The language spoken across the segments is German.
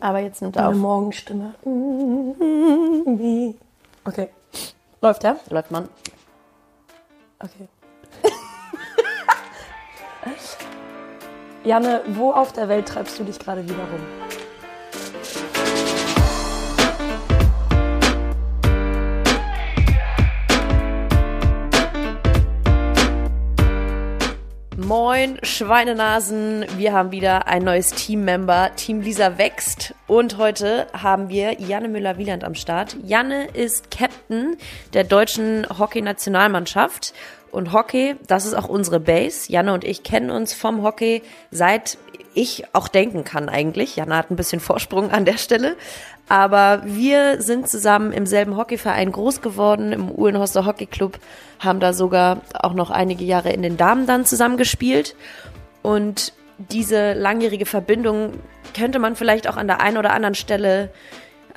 Aber jetzt nimmt er auf. Morgenstimme. Okay. Läuft ja? Läuft man. Okay. Janne, wo auf der Welt treibst du dich gerade wieder rum? Moin, Schweinenasen. Wir haben wieder ein neues Teammember. Team Lisa wächst. Und heute haben wir Janne Müller-Wieland am Start. Janne ist Captain der deutschen Hockey-Nationalmannschaft. Und Hockey, das ist auch unsere Base. Janne und ich kennen uns vom Hockey seit ich auch denken kann eigentlich. Janne hat ein bisschen Vorsprung an der Stelle. Aber wir sind zusammen im selben Hockeyverein groß geworden, im Uhlenhorster Hockey Club, haben da sogar auch noch einige Jahre in den Damen dann zusammen gespielt. Und diese langjährige Verbindung könnte man vielleicht auch an der einen oder anderen Stelle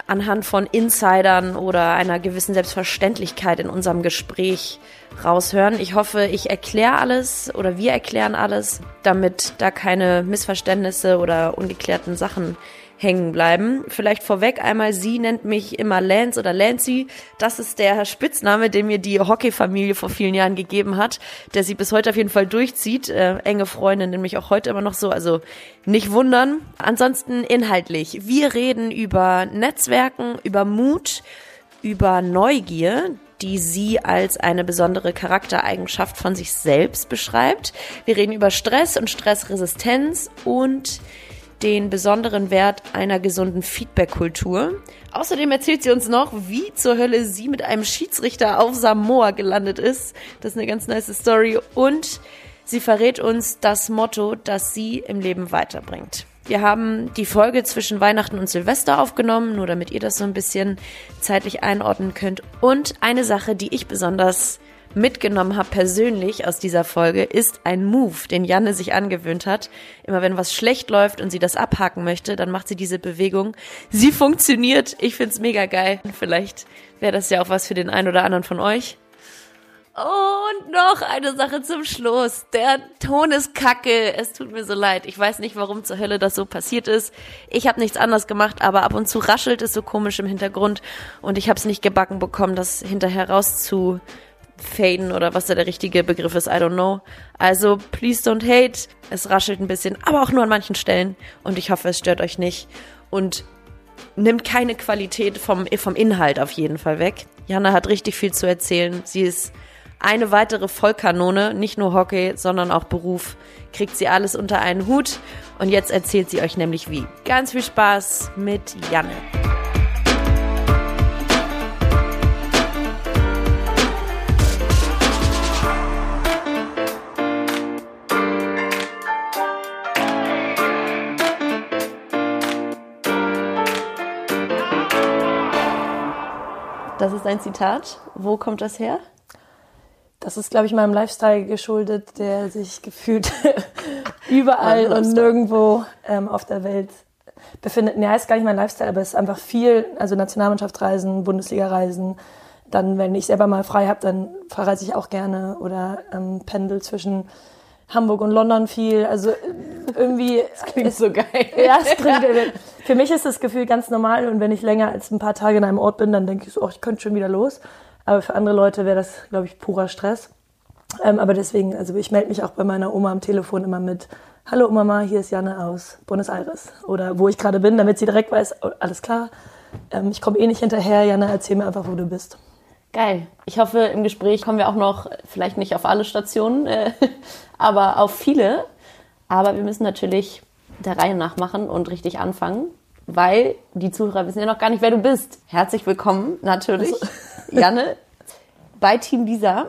anhand von Insidern oder einer gewissen Selbstverständlichkeit in unserem Gespräch raushören. Ich hoffe, ich erkläre alles oder wir erklären alles, damit da keine Missverständnisse oder ungeklärten Sachen hängen bleiben. Vielleicht vorweg einmal, sie nennt mich immer Lance oder Lancy. Das ist der Spitzname, den mir die Hockey-Familie vor vielen Jahren gegeben hat, der sie bis heute auf jeden Fall durchzieht. Äh, enge Freundin nämlich auch heute immer noch so, also nicht wundern. Ansonsten inhaltlich. Wir reden über Netzwerken, über Mut, über Neugier, die sie als eine besondere Charaktereigenschaft von sich selbst beschreibt. Wir reden über Stress und Stressresistenz und den besonderen Wert einer gesunden Feedback-Kultur. Außerdem erzählt sie uns noch, wie zur Hölle sie mit einem Schiedsrichter auf Samoa gelandet ist. Das ist eine ganz nice Story. Und sie verrät uns das Motto, das sie im Leben weiterbringt. Wir haben die Folge zwischen Weihnachten und Silvester aufgenommen, nur damit ihr das so ein bisschen zeitlich einordnen könnt. Und eine Sache, die ich besonders mitgenommen habe persönlich aus dieser Folge, ist ein Move, den Janne sich angewöhnt hat. Immer wenn was schlecht läuft und sie das abhaken möchte, dann macht sie diese Bewegung. Sie funktioniert. Ich find's mega geil. Vielleicht wäre das ja auch was für den einen oder anderen von euch. Und noch eine Sache zum Schluss. Der Ton ist kacke. Es tut mir so leid. Ich weiß nicht, warum zur Hölle das so passiert ist. Ich habe nichts anderes gemacht, aber ab und zu raschelt es so komisch im Hintergrund und ich habe es nicht gebacken bekommen, das hinterher rauszu faden oder was da der richtige Begriff ist, I don't know. Also, please don't hate. Es raschelt ein bisschen, aber auch nur an manchen Stellen. Und ich hoffe, es stört euch nicht. Und nimmt keine Qualität vom, vom Inhalt auf jeden Fall weg. Jana hat richtig viel zu erzählen. Sie ist eine weitere Vollkanone, nicht nur Hockey, sondern auch Beruf. Kriegt sie alles unter einen Hut. Und jetzt erzählt sie euch nämlich wie. Ganz viel Spaß mit Janne. Das ist ein Zitat. Wo kommt das her? Das ist, glaube ich, meinem Lifestyle geschuldet, der sich gefühlt überall Mein und nirgendwo ähm, auf der Welt befindet. Nee, heißt gar nicht mein Lifestyle, aber es ist einfach viel, also Nationalmannschaftsreisen, Bundesliga-Reisen. Dann, wenn ich selber mal frei habe, dann verreise ich auch gerne oder ähm, pendel zwischen Hamburg und London viel. Also äh, irgendwie. Klingt ist, so geil. Ja, es klingt, für mich ist das Gefühl ganz normal und wenn ich länger als ein paar Tage in einem Ort bin, dann denke ich so, oh, ich könnte schon wieder los. Aber für andere Leute wäre das, glaube ich, purer Stress. Ähm, aber deswegen, also ich melde mich auch bei meiner Oma am Telefon immer mit, hallo Mama, hier ist Janne aus Buenos Aires. Oder wo ich gerade bin, damit sie direkt weiß, oh, alles klar, ähm, ich komme eh nicht hinterher, Janne, erzähl mir einfach, wo du bist. Geil. Ich hoffe, im Gespräch kommen wir auch noch, vielleicht nicht auf alle Stationen, äh, aber auf viele. Aber wir müssen natürlich der Reihe nach machen und richtig anfangen, weil die Zuhörer wissen ja noch gar nicht, wer du bist. Herzlich willkommen, natürlich, Janne, bei Team Lisa.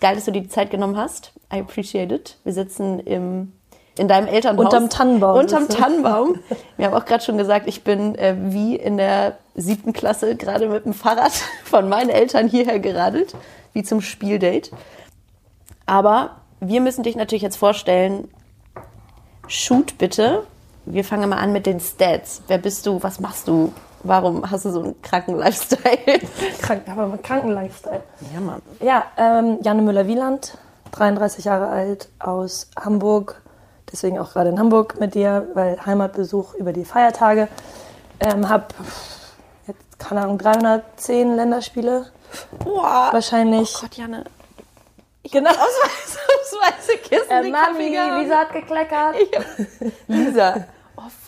Geil, dass du dir die Zeit genommen hast. I appreciate it. Wir sitzen im, in deinem Elternhaus. Unterm Tannenbaum Unterm. Tannenbaum. Wir haben auch gerade schon gesagt, ich bin äh, wie in der siebten Klasse gerade mit dem Fahrrad von meinen Eltern hierher geradelt, wie zum Spieldate. Aber wir müssen dich natürlich jetzt vorstellen. Shoot bitte. Wir fangen mal an mit den Stats. Wer bist du? Was machst du? Warum hast du so einen kranken Lifestyle? Krank, aber mit kranken Lifestyle. Ja, Mann. Ja, ähm, Janne Müller-Wieland, 33 Jahre alt, aus Hamburg. Deswegen auch gerade in Hamburg mit dir, weil Heimatbesuch über die Feiertage. Ähm, hab, jetzt, keine Ahnung, 310 Länderspiele Boah. wahrscheinlich. Oh Gott, Janne. genau. Ausweis, ausweise Kissen, Äh, Mami. Lisa hat gekleckert. Lisa.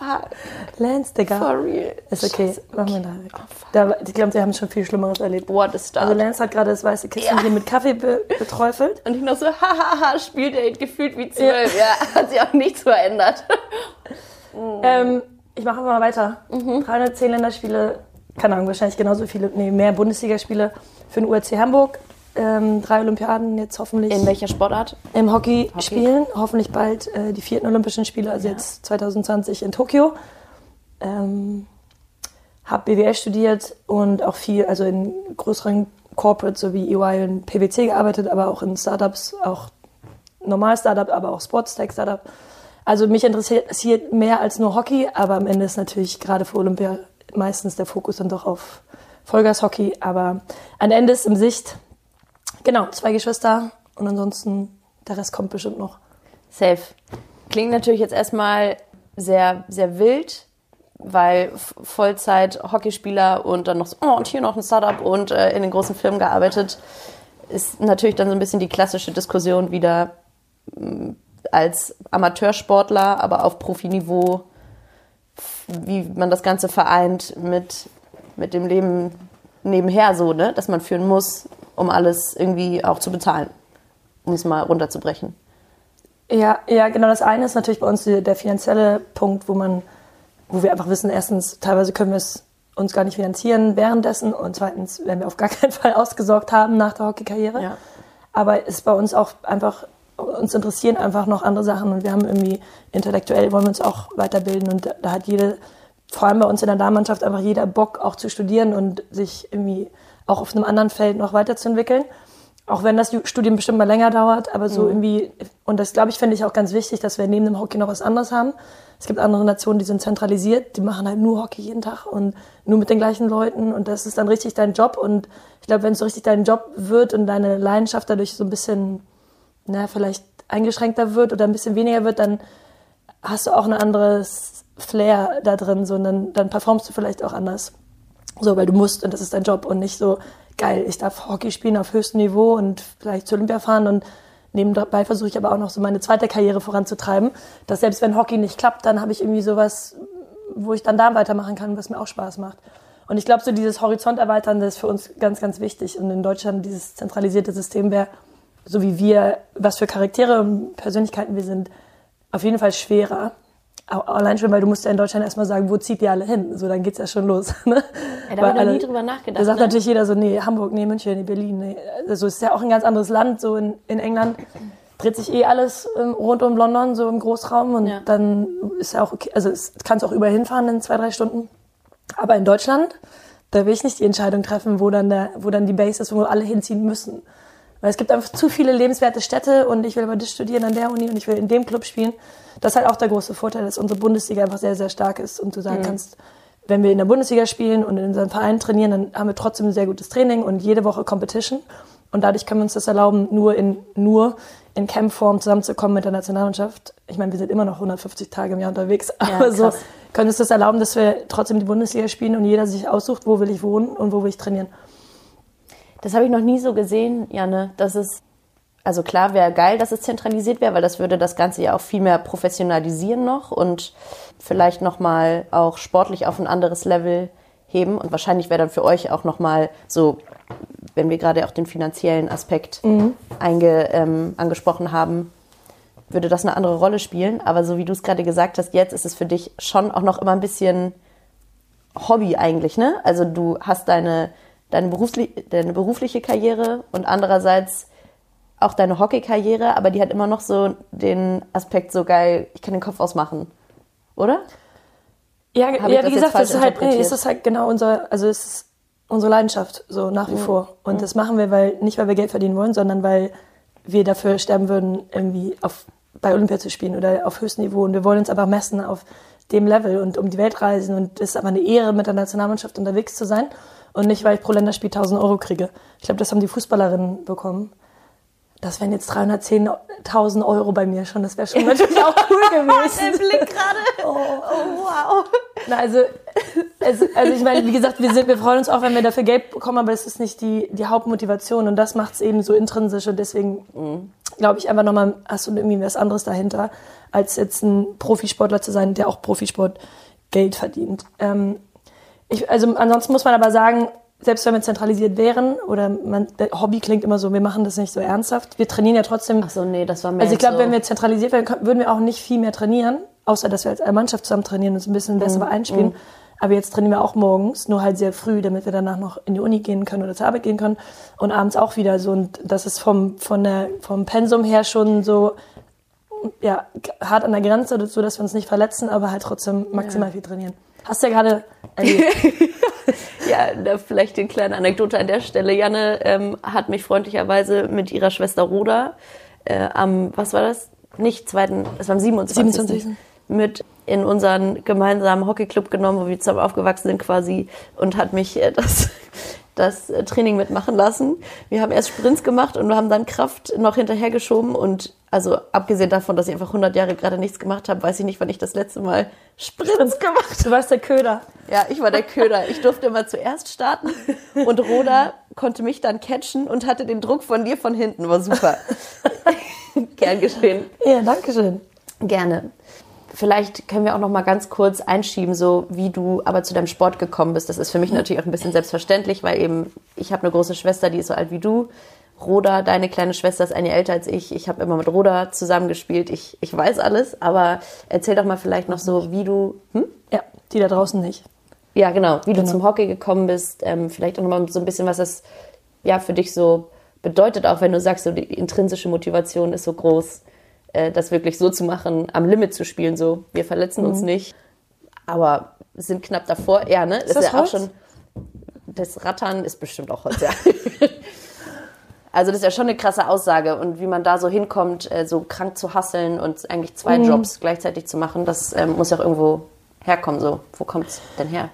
Oh, fuck. Lance, Digga. For real. Ist okay, Scheiße, machen wir da weg. Da, ich glaube, sie haben schon viel Schlimmeres erlebt. What a start. Also Lance hat gerade das weiße Kissen Ja. hier mit Kaffee be beträufelt. und ich noch so, hahaha, spielt er gefühlt wie zwölf. Ja. hat sich auch nichts verändert. Ähm, ich mache mal weiter. Mhm. 310 Länderspiele, keine Ahnung, wahrscheinlich genauso viele, nee, mehr Bundesligaspiele für den URC Hamburg. Ähm, drei Olympiaden jetzt hoffentlich In welcher Sportart? im Hockey, spielen. Hoffentlich bald äh, die vierten Olympischen Spiele, also jetzt 2020 in Tokio. Ähm, hab BWL studiert und auch viel, also in größeren Corporates so wie EY und PwC gearbeitet, aber auch in Startups, auch normal Startup, aber auch Sportstech Startup. Also mich interessiert mehr als nur Hockey, aber am Ende ist natürlich gerade für Olympia meistens der Fokus dann doch auf Vollgas-Hockey. Aber am Ende ist im Sicht, genau, zwei Geschwister und ansonsten der Rest kommt bestimmt noch. Safe. Klingt natürlich jetzt erstmal sehr, sehr wild, weil F- Vollzeit Hockeyspieler und dann noch so, oh, und hier noch ein Startup und äh, in den großen Firmen gearbeitet, ist natürlich dann so ein bisschen die klassische Diskussion wieder mh, als Amateursportler, aber auf Profiniveau, wie man das Ganze vereint mit, mit dem Leben nebenher so, ne, das man führen muss, um alles irgendwie auch zu bezahlen, um es mal runterzubrechen. Ja, ja, genau. Das eine ist natürlich bei uns die, der finanzielle Punkt, wo man, wo wir einfach wissen, erstens, teilweise können wir es uns gar nicht finanzieren währenddessen und zweitens werden wir auf gar keinen Fall ausgesorgt haben nach der Hockeykarriere. Ja. Aber es ist bei uns auch einfach, uns interessieren einfach noch andere Sachen und wir haben irgendwie intellektuell wollen wir uns auch weiterbilden und da, da hat jede, vor allem bei uns in der Damenmannschaft, einfach jeder Bock auch zu studieren und sich irgendwie auch auf einem anderen Feld noch weiterzuentwickeln. Auch wenn das Studium bestimmt mal länger dauert, aber so irgendwie, und das glaube ich, finde ich auch ganz wichtig, dass wir neben dem Hockey noch was anderes haben. Es gibt andere Nationen, die sind zentralisiert, die machen halt nur Hockey jeden Tag und nur mit den gleichen Leuten und das ist dann richtig dein Job und ich glaube, wenn es so richtig dein Job wird und deine Leidenschaft dadurch so ein bisschen, na, vielleicht eingeschränkter wird oder ein bisschen weniger wird, dann hast du auch ein anderes Flair da drin, so, und dann, dann performst du vielleicht auch anders. So, weil du musst und das ist dein Job und nicht so, geil, ich darf Hockey spielen auf höchstem Niveau und vielleicht zur Olympia fahren und nebenbei versuche ich aber auch noch so meine zweite Karriere voranzutreiben, dass selbst wenn Hockey nicht klappt, dann habe ich irgendwie sowas, wo ich dann da weitermachen kann, was mir auch Spaß macht. Und ich glaube, so dieses Horizont erweitern, das ist für uns ganz, ganz wichtig. Und in Deutschland dieses zentralisierte System wäre, so wie wir, was für Charaktere und Persönlichkeiten wir sind, auf jeden Fall schwerer. Allein schon, weil du musst ja in Deutschland erstmal sagen, wo zieht ihr alle hin? So, dann geht's ja schon los. Ne? Ja, da habe ich noch alle- nie drüber nachgedacht. Da sagt ne? natürlich jeder so, nee, Hamburg, nee, München, nee, Berlin, nee. Also es ist ja auch ein ganz anderes Land, so in, in England dreht sich eh alles ähm, rund um London, so im Großraum und Ja. dann ist ja auch okay, also es kannst auch überall hinfahren in zwei, drei Stunden. Aber in Deutschland, da will ich nicht die Entscheidung treffen, wo dann, der, wo dann die Base ist, wo alle hinziehen müssen. Weil es gibt einfach zu viele lebenswerte Städte und ich will aber das studieren an der Uni und ich will in dem Club spielen. Das ist halt auch der große Vorteil, dass unsere Bundesliga einfach sehr, sehr stark ist und du sagen kannst, wenn wir in der Bundesliga spielen und in unseren Verein trainieren, dann haben wir trotzdem ein sehr gutes Training und jede Woche Competition. Und dadurch können wir uns das erlauben, nur in, nur in Campform zusammenzukommen mit der Nationalmannschaft. Ich meine, wir sind immer noch 150 Tage im Jahr unterwegs, aber so krass. können uns das erlauben, dass wir trotzdem die Bundesliga spielen und jeder sich aussucht, wo will ich wohnen und wo will ich trainieren. Das habe ich noch nie so gesehen, Janne. Das ist, also klar wäre geil, dass es zentralisiert wäre, weil das würde das Ganze ja auch viel mehr professionalisieren noch und vielleicht nochmal auch sportlich auf ein anderes Level heben. Und wahrscheinlich wäre dann für euch auch nochmal so, wenn wir gerade auch den finanziellen Aspekt einge, ähm, angesprochen haben, würde das eine andere Rolle spielen. Aber so wie du es gerade gesagt hast, jetzt ist es für dich schon auch noch immer ein bisschen Hobby eigentlich, ne? Also du hast deine, deine, berufli deine berufliche Karriere und andererseits auch deine Hockeykarriere, aber die hat immer noch so den Aspekt so geil, ich kann den Kopf ausmachen. Oder? Ja, ja das wie gesagt, das ist halt, nee, ist halt genau unser, also es ist unsere Leidenschaft, so nach wie vor. Und das machen wir, weil, nicht weil wir Geld verdienen wollen, sondern weil wir dafür sterben würden, irgendwie auf, bei Olympia zu spielen oder auf höchstem Niveau. Und wir wollen uns einfach messen auf dem Level und um die Welt reisen. Und es ist aber eine Ehre, mit der Nationalmannschaft unterwegs zu sein. Und nicht, weil ich pro Länderspiel 1000 Euro kriege. Ich glaube, das haben die Fußballerinnen bekommen. Das wären jetzt 310.000 Euro bei mir schon. Das wäre schon natürlich auch cool gewesen. Blick gerade. Oh, wow. Na, also, Also, also ich meine, wie gesagt, wir, sind, wir freuen uns auch, wenn wir dafür Geld bekommen, aber es ist nicht die, die Hauptmotivation und das macht es eben so intrinsisch und deswegen mhm. glaube ich einfach nochmal, hast du irgendwie was anderes dahinter, als jetzt ein Profisportler zu sein, der auch Profisport Geld verdient. Ähm, ich, also ansonsten muss man aber sagen, selbst wenn wir zentralisiert wären oder man, Hobby klingt immer so, wir machen das nicht so ernsthaft. Wir trainieren ja trotzdem. Ach so, nee, das war mehr. Also ich glaube, so. wenn wir zentralisiert wären, würden wir auch nicht viel mehr trainieren, außer dass wir als Mannschaft zusammen trainieren und uns ein bisschen besser mhm. einspielen. Mhm. Aber jetzt trainieren wir auch morgens, nur halt sehr früh, damit wir danach noch in die Uni gehen können oder zur Arbeit gehen können. Und abends auch wieder so. Und das ist vom, von der, vom Pensum her schon so, ja, hart an der Grenze, so dass wir uns nicht verletzen, aber halt trotzdem maximal ja. viel trainieren. Hast du ja gerade ja, da vielleicht eine kleine Anekdote an der Stelle. Janne ähm, hat mich freundlicherweise mit ihrer Schwester Roda äh, am, was war das? Nicht zweiten, es war am 27. 27 mit in unseren gemeinsamen Hockeyclub genommen, wo wir zusammen aufgewachsen sind quasi und hat mich äh, das das äh, Training mitmachen lassen. Wir haben erst Sprints gemacht und wir haben dann Kraft noch hinterhergeschoben und also abgesehen davon, dass ich einfach 100 Jahre gerade nichts gemacht habe, weiß ich nicht, wann ich das letzte Mal Sprints gemacht habe. Du warst der Köder. Ja, ich war der Köder. Ich durfte immer zuerst starten und Roda konnte mich dann catchen und hatte den Druck von dir von hinten. War super. Gern geschehen. Ja, danke schön. Gerne. Vielleicht können wir auch noch mal ganz kurz einschieben, so wie du aber zu deinem Sport gekommen bist. Das ist für mich natürlich auch ein bisschen selbstverständlich, weil eben ich habe eine große Schwester, die ist so alt wie du. Roda, deine kleine Schwester ist ein Jahr älter als ich. Ich habe immer mit Roda zusammengespielt. Ich, ich weiß alles, aber erzähl doch mal vielleicht noch so, wie du. Hm? Ja, die da draußen nicht. Ja, genau, wie genau. du zum Hockey gekommen bist. Ähm, vielleicht auch noch mal so ein bisschen, was das ja für dich so bedeutet, auch wenn du sagst, so die intrinsische Motivation ist so groß äh, das wirklich so zu machen, am Limit zu spielen, so wir verletzen mhm. uns nicht, aber sind knapp davor. Ja, ne? Ist, ist das ja Holz? auch schon. Das Rattern ist bestimmt auch Holz, ja. Also das ist ja schon eine krasse Aussage und wie man da so hinkommt, äh, so krank zu hasseln und eigentlich zwei mhm. Jobs gleichzeitig zu machen, das ähm, muss ja auch irgendwo herkommen. So, wo kommt's denn her?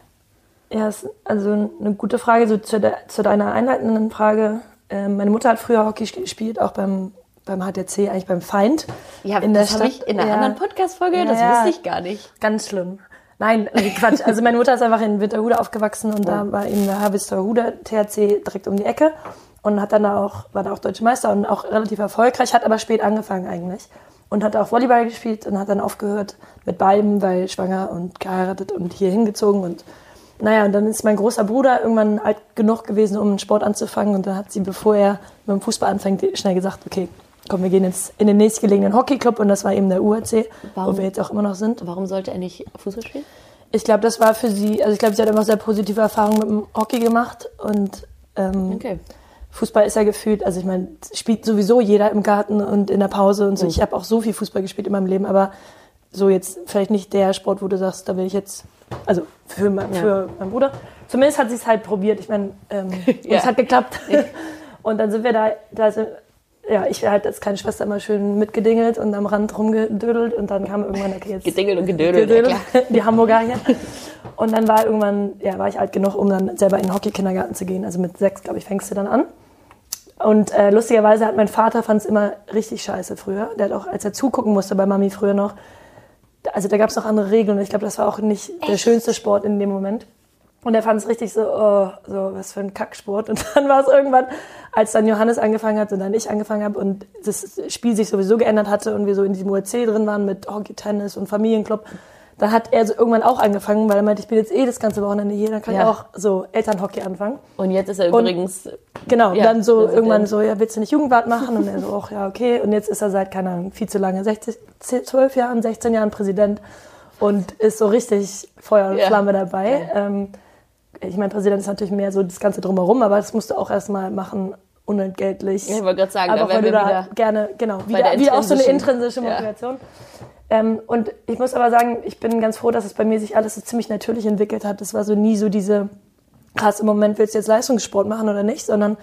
Ja, ist also eine gute Frage so zu, de zu deiner einleitenden Frage. Ähm, meine Mutter hat früher Hockey gespielt, auch beim beim HTC, eigentlich beim Feind. Ja, in das habe ich in einer ja. anderen Podcast-Folge, ja, das wusste ich gar nicht. Ganz schlimm. Nein, Quatsch. Also meine Mutter ist einfach in Winterhude aufgewachsen und oh. da war eben der Harvesterhude THC direkt um die Ecke und hat dann da auch, war da auch Deutsche Meister und auch relativ erfolgreich, hat aber spät angefangen eigentlich und hat auch Volleyball gespielt und hat dann aufgehört mit beiden, weil schwanger und geheiratet und hier hingezogen und naja, und dann ist mein großer Bruder irgendwann alt genug gewesen, um einen Sport anzufangen und dann hat sie, bevor er mit dem Fußball anfängt, schnell gesagt, okay, komm, wir gehen jetzt in den nächstgelegenen Hockeyclub und das war eben der UAC, warum, wo wir jetzt auch immer noch sind. Warum sollte er nicht Fußball spielen? Ich glaube, das war für sie, also ich glaube, sie hat einfach sehr positive Erfahrungen mit dem Hockey gemacht und ähm, okay. Fußball ist ja gefühlt, also ich meine, spielt sowieso jeder im Garten und in der Pause und so. Mhm. Ich habe auch so viel Fußball gespielt in meinem Leben, aber so jetzt vielleicht nicht der Sport, wo du sagst, da will ich jetzt, also für, mein, ja. für meinen Bruder. Zumindest hat sie es halt probiert. Ich meine, ähm, ja. es hat geklappt. und dann sind wir da, da sind, ja, ich halt als kleine Schwester immer schön mitgedingelt und am Rand rumgedödelt und dann kam irgendwann, okay, jetzt. Gedingelt und gedödelt, gedödelt, ja, Die Hamburger hier. Und dann war irgendwann, ja, war ich alt genug, um dann selber in den Hockey-Kindergarten zu gehen. Also mit sechs, glaube ich, fängst du dann an. Und äh, lustigerweise hat mein Vater fand es immer richtig scheiße früher. Der hat auch, als er zugucken musste bei Mami früher noch, also da gab es noch andere Regeln und ich glaube, das war auch nicht Echt? der schönste Sport in dem Moment. Und er fand es richtig so, oh, so was für ein Kacksport. Und dann war es irgendwann, als dann Johannes angefangen hat und dann ich angefangen habe und das Spiel sich sowieso geändert hatte und wir so in diesem URC drin waren mit Hockey, Tennis und Familienclub, dann hat er so irgendwann auch angefangen, weil er meinte, ich bin jetzt eh das ganze Wochenende hier, dann kann ja. ich auch so Elternhockey anfangen. Und jetzt ist er übrigens... Und, genau, ja, dann so irgendwann so, ja, willst du nicht Jugendwart machen? Und er so, ach ja, okay. Und jetzt ist er seit, keine Ahnung, viel zu lange, 60, 12 Jahren, 16 Jahren Präsident und ist so richtig Feuer und Flamme dabei. Ähm, ich meine, Präsident ist natürlich mehr so das Ganze drumherum, aber das musst du auch erstmal machen, unentgeltlich. Ja, ich wollte gerade sagen, aber weil du da gerne, genau, wieder, wieder auch so eine intrinsische Motivation. Ja. Ähm, und ich muss aber sagen, ich bin ganz froh, dass es bei mir sich alles so ziemlich natürlich entwickelt hat. Es war so nie so diese, krass, im Moment willst du jetzt Leistungssport machen oder nicht, sondern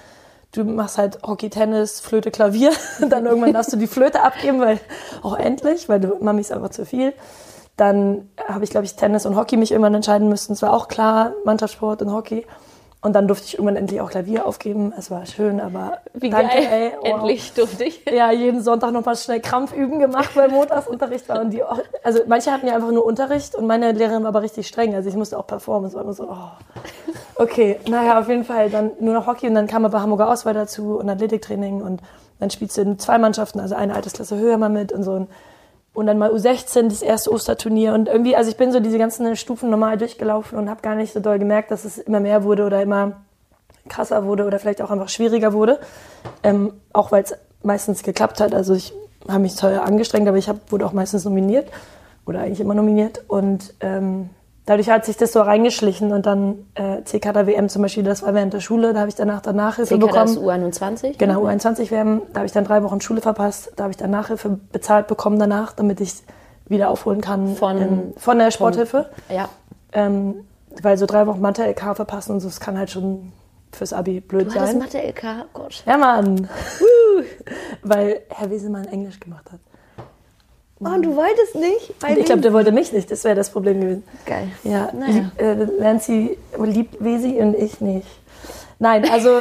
du machst halt Hockey, Tennis, Flöte, Klavier. dann irgendwann darfst du die Flöte abgeben, weil auch endlich, weil du, Mami ist einfach zu viel. Dann habe ich, glaube ich, Tennis und Hockey mich irgendwann entscheiden müssen. Es war auch klar, Mannschaftssport und Hockey. Und dann durfte ich irgendwann endlich auch Klavier aufgeben. Es war schön, aber Wie danke, geil. ey. wow. Endlich durfte ich. Ja, jeden Sonntag noch mal schnell Krampfüben gemacht, weil Montagsunterricht war. Und die auch, also manche hatten ja einfach nur Unterricht und meine Lehrerin war aber richtig streng. Also ich musste auch performen. Es war immer so, oh. Okay, naja, auf jeden Fall dann nur noch Hockey und dann kam aber Hamburger Auswahl dazu und Athletiktraining und dann spielst du in zwei Mannschaften, also eine Altersklasse höher mal mit und so. Und dann mal U16, das erste Osterturnier. Und irgendwie, also ich bin so diese ganzen Stufen normal durchgelaufen und habe gar nicht so doll gemerkt, dass es immer mehr wurde oder immer krasser wurde oder vielleicht auch einfach schwieriger wurde. Ähm, auch weil es meistens geklappt hat. Also ich habe mich toll angestrengt, aber ich hab, wurde auch meistens nominiert oder eigentlich immer nominiert. Und ähm, dadurch hat sich das so reingeschlichen. Und dann äh, CKD WM zum Beispiel, das war während der Schule, da habe ich danach dann Nachhilfe CK bekommen. U21? Genau, U21 WM, da habe ich dann drei Wochen Schule verpasst. Da habe ich dann Nachhilfe bezahlt bekommen danach, damit ich wieder aufholen kann Von- ähm, von der Sporthilfe. Ja. Ähm, weil so drei Wochen Mathe-LK verpassen und so, das kann halt schon fürs Abi blöd Du sein. Mathe-LK, oh Gott. Ja, Mann. weil Herr Wiesemann Englisch gemacht hat. Oh, und du wolltest nicht? Ich glaube, der wollte mich nicht, das wäre das Problem gewesen. Geil. Ja, Naja. äh, Nancy liebt Wesi und ich nicht. Nein, also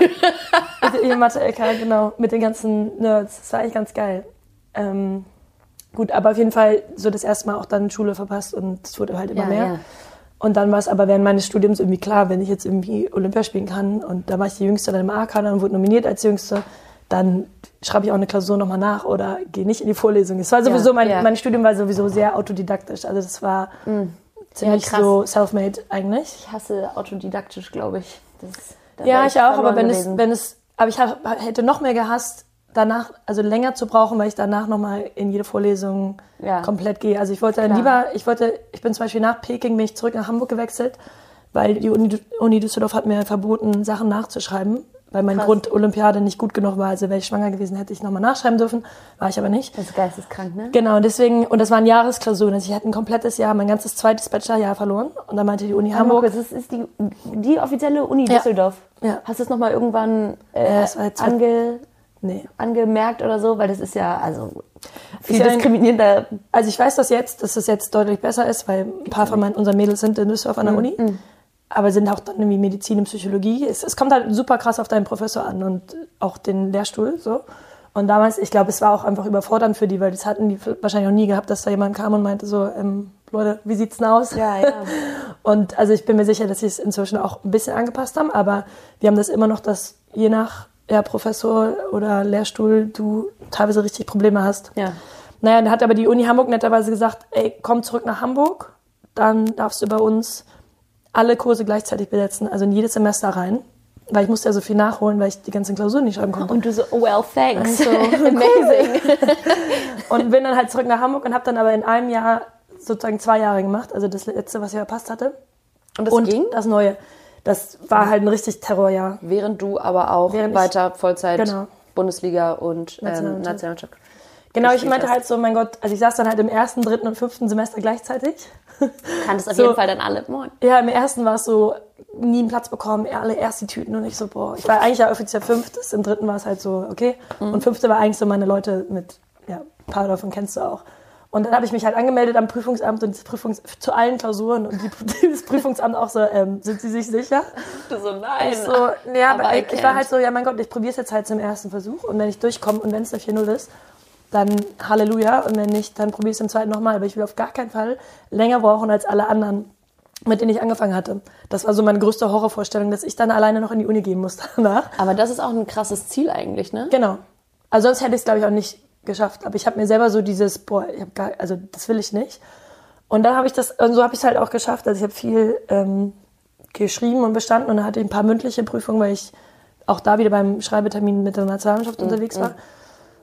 ihr Mathe-LK, genau, mit den ganzen Nerds. Das war eigentlich ganz geil. Ähm, gut, aber auf jeden Fall so das erste Mal auch dann Schule verpasst und es wurde halt immer Ja, mehr. ja. Und dann war es aber während meines Studiums irgendwie klar, wenn ich jetzt irgendwie Olympia spielen kann und da war ich die Jüngste dann im A-Kader und wurde nominiert als Jüngste, dann schreibe ich auch eine Klausur nochmal nach oder gehe nicht in die Vorlesung. Es war sowieso, mein, ja. mein Studium war sowieso sehr autodidaktisch. Also das war ziemlich Ja, so self-made eigentlich. Ich hasse autodidaktisch, glaube ich. Das, da Ja, wär ich auch, aber wenn es, wenn es, aber ich hab, hätte noch mehr gehasst, danach, also länger zu brauchen, weil ich danach nochmal in jede Vorlesung Ja. komplett gehe. Also ich wollte Klar. lieber, ich wollte, ich bin zum Beispiel nach Peking, bin ich zurück nach Hamburg gewechselt, weil die Uni, Uni Düsseldorf hat mir verboten, Sachen nachzuschreiben, weil mein. Grund Olympiade nicht gut genug war. Also wäre ich schwanger gewesen, hätte ich nochmal nachschreiben dürfen, war ich aber nicht. Das ist geisteskrank, ne? Genau, und deswegen, und das waren Jahresklausuren, also ich hatte ein komplettes Jahr, mein ganzes zweites Bachelorjahr verloren. Und dann meinte die Uni Hamburg, Hamburg, das ist die, die offizielle Uni Ja. Düsseldorf. Ja. Hast du es nochmal irgendwann äh, Ja, das ange, nee, angemerkt oder so? Weil das ist ja, also, viel diskriminierender. Also ich weiß das jetzt, dass es jetzt deutlich besser ist, weil ein paar von meinen, unseren Mädels sind in Düsseldorf an der Uni. Aber sind auch dann irgendwie Medizin und Psychologie. Es, es kommt halt super krass auf deinen Professor an und auch den Lehrstuhl so. Und damals, ich glaube, es war auch einfach überfordernd für die, weil das hatten die wahrscheinlich noch nie gehabt, dass da jemand kam und meinte so, ähm, Leute, wie sieht's denn aus? Ja, ja. Und also ich bin mir sicher, dass sie es inzwischen auch ein bisschen angepasst haben, aber wir haben das immer noch, dass je nach ja, Professor oder Lehrstuhl du teilweise richtig Probleme hast. Ja. Naja, dann hat aber die Uni Hamburg netterweise gesagt, ey, komm zurück nach Hamburg, dann darfst du bei uns alle Kurse gleichzeitig besetzen, also in jedes Semester rein. Weil ich musste ja so viel nachholen, weil ich die ganzen Klausuren nicht schreiben konnte. Und du so, oh, well, thanks. So, Amazing. Und bin dann halt zurück nach Hamburg und habe dann aber in einem Jahr sozusagen zwei Jahre gemacht. Also das letzte, was ich verpasst hatte. Und das und ging? das neue. Das war halt ein richtig Terrorjahr. Während du aber auch Während weiter Vollzeit Genau. Bundesliga und ähm, Nationalmannschaft. Nationalmannschaft. Genau, ich meinte halt so, mein Gott, also ich saß dann halt im ersten, dritten und fünften Semester gleichzeitig. Kanntest auf So. jeden Fall dann alle. Moin. Ja, im ersten war es so, nie einen Platz bekommen, alle erst die Tüten und ich so, boah, ich war eigentlich ja offiziell fünftes, im dritten war es halt so, okay. Mhm. Und fünfte war eigentlich so meine Leute mit, ja, ein paar davon kennst du auch. Und dann habe ich mich halt angemeldet am Prüfungsamt und das Prüfungs zu allen Klausuren und die, das Prüfungsamt auch so, ähm, sind Sie sich sicher? Du so, nein. Ich so, ja, aber, ich, ich war halt so, ja mein Gott, ich probiere es jetzt halt zum ersten Versuch und wenn ich durchkomme und wenn es eine 4-0 ist, dann Halleluja und wenn nicht, dann probiere ich es im zweiten nochmal. Aber ich will auf gar keinen Fall länger brauchen als alle anderen, mit denen ich angefangen hatte. Das war so meine größte Horrorvorstellung, dass ich dann alleine noch in die Uni gehen muss danach. Aber das ist auch ein krasses Ziel eigentlich, ne? Genau. Also sonst hätte ich es, glaube ich, auch nicht geschafft. Aber ich habe mir selber so dieses, boah, ich habe gar, also das will ich nicht. Und dann habe ich das, und so habe ich es halt auch geschafft. Also ich habe viel ähm, geschrieben und bestanden und dann hatte ich ein paar mündliche Prüfungen, weil ich auch da wieder beim Schreibetermin mit der Nationalmannschaft unterwegs war.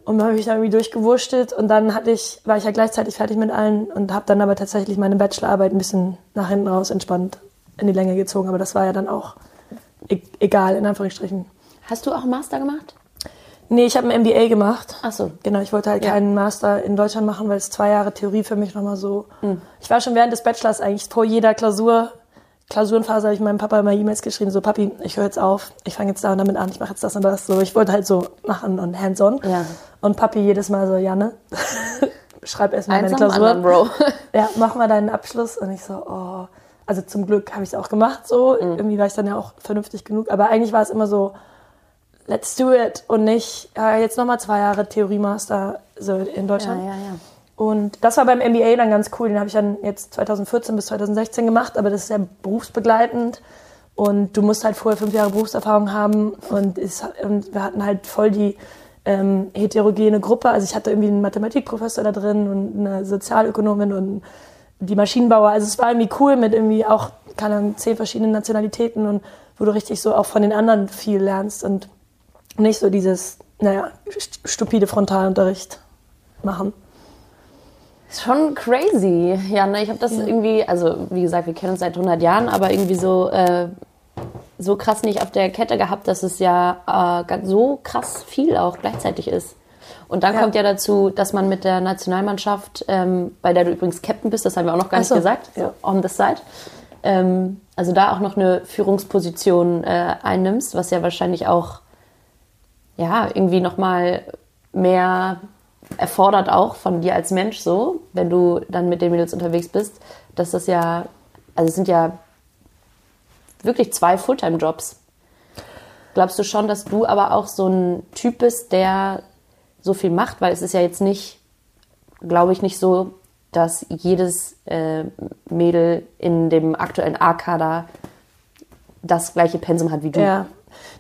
Und dann habe ich dann irgendwie durchgewurschtelt und dann hatte ich, war ich ja gleichzeitig fertig mit allen und habe dann aber tatsächlich meine Bachelorarbeit ein bisschen nach hinten raus entspannt in die Länge gezogen. Aber das war ja dann auch e egal, in Anführungsstrichen. Hast du auch einen Master gemacht? Nee, ich habe ein MBA gemacht. Ach so. Genau, ich wollte halt Ja. keinen Master in Deutschland machen, weil es zwei Jahre Theorie für mich nochmal so. Ich war schon während des Bachelors eigentlich vor jeder Klausur, Klausurenphase habe ich meinem Papa immer E-Mails geschrieben, so Papi, ich höre jetzt auf, ich fange jetzt da und damit an, ich mache jetzt das und das. So, ich wollte halt so machen und hands-on. Ja. Und Papi jedes Mal so, Janne, schreib erst mal Eins meine Klausur. anderen, Bro. Ja, mach mal deinen Abschluss. Und ich so, oh. also zum Glück habe ich es auch gemacht so. Mhm. Irgendwie war ich dann ja auch vernünftig genug. Aber eigentlich war es immer so, let's do it und nicht ja, jetzt nochmal zwei Jahre Theoriemaster so in Deutschland. Ja, ja, ja. Und das war beim MBA dann ganz cool. Den habe ich dann jetzt 2014 bis 2016 gemacht, aber das ist ja berufsbegleitend. Und du musst halt vorher fünf Jahre Berufserfahrung haben. Und, ist, und wir hatten halt voll die ähm, heterogene Gruppe. Also ich hatte irgendwie einen Mathematikprofessor da drin und eine Sozialökonomin und die Maschinenbauer. Also es war irgendwie cool mit irgendwie auch, keine Ahnung, zehn verschiedenen Nationalitäten und wo du richtig so auch von den anderen viel lernst und nicht so dieses, naja, stupide Frontalunterricht machen. Ist schon crazy. Ja, ne, ich habe das ja. irgendwie, also wie gesagt, wir kennen uns seit 100 Jahren, aber irgendwie so, äh, so krass nicht auf der Kette gehabt, dass es ja äh, so krass viel auch gleichzeitig ist. Und dann ja. kommt ja dazu, dass man mit der Nationalmannschaft, ähm, bei der du übrigens Captain bist, das haben wir auch noch gar so. nicht gesagt, ja. on the side, ähm, also da auch noch eine Führungsposition äh, einnimmst, was ja wahrscheinlich auch ja irgendwie nochmal mehr erfordert auch von dir als Mensch so, wenn du dann mit den Mädels unterwegs bist, dass das ja, also es sind ja wirklich zwei Fulltime-Jobs. Glaubst du schon, dass du aber auch so ein Typ bist, der so viel macht? Weil es ist ja jetzt nicht, glaube ich, nicht so, dass jedes äh, Mädel in dem aktuellen A-Kader das gleiche Pensum hat wie du. Ja,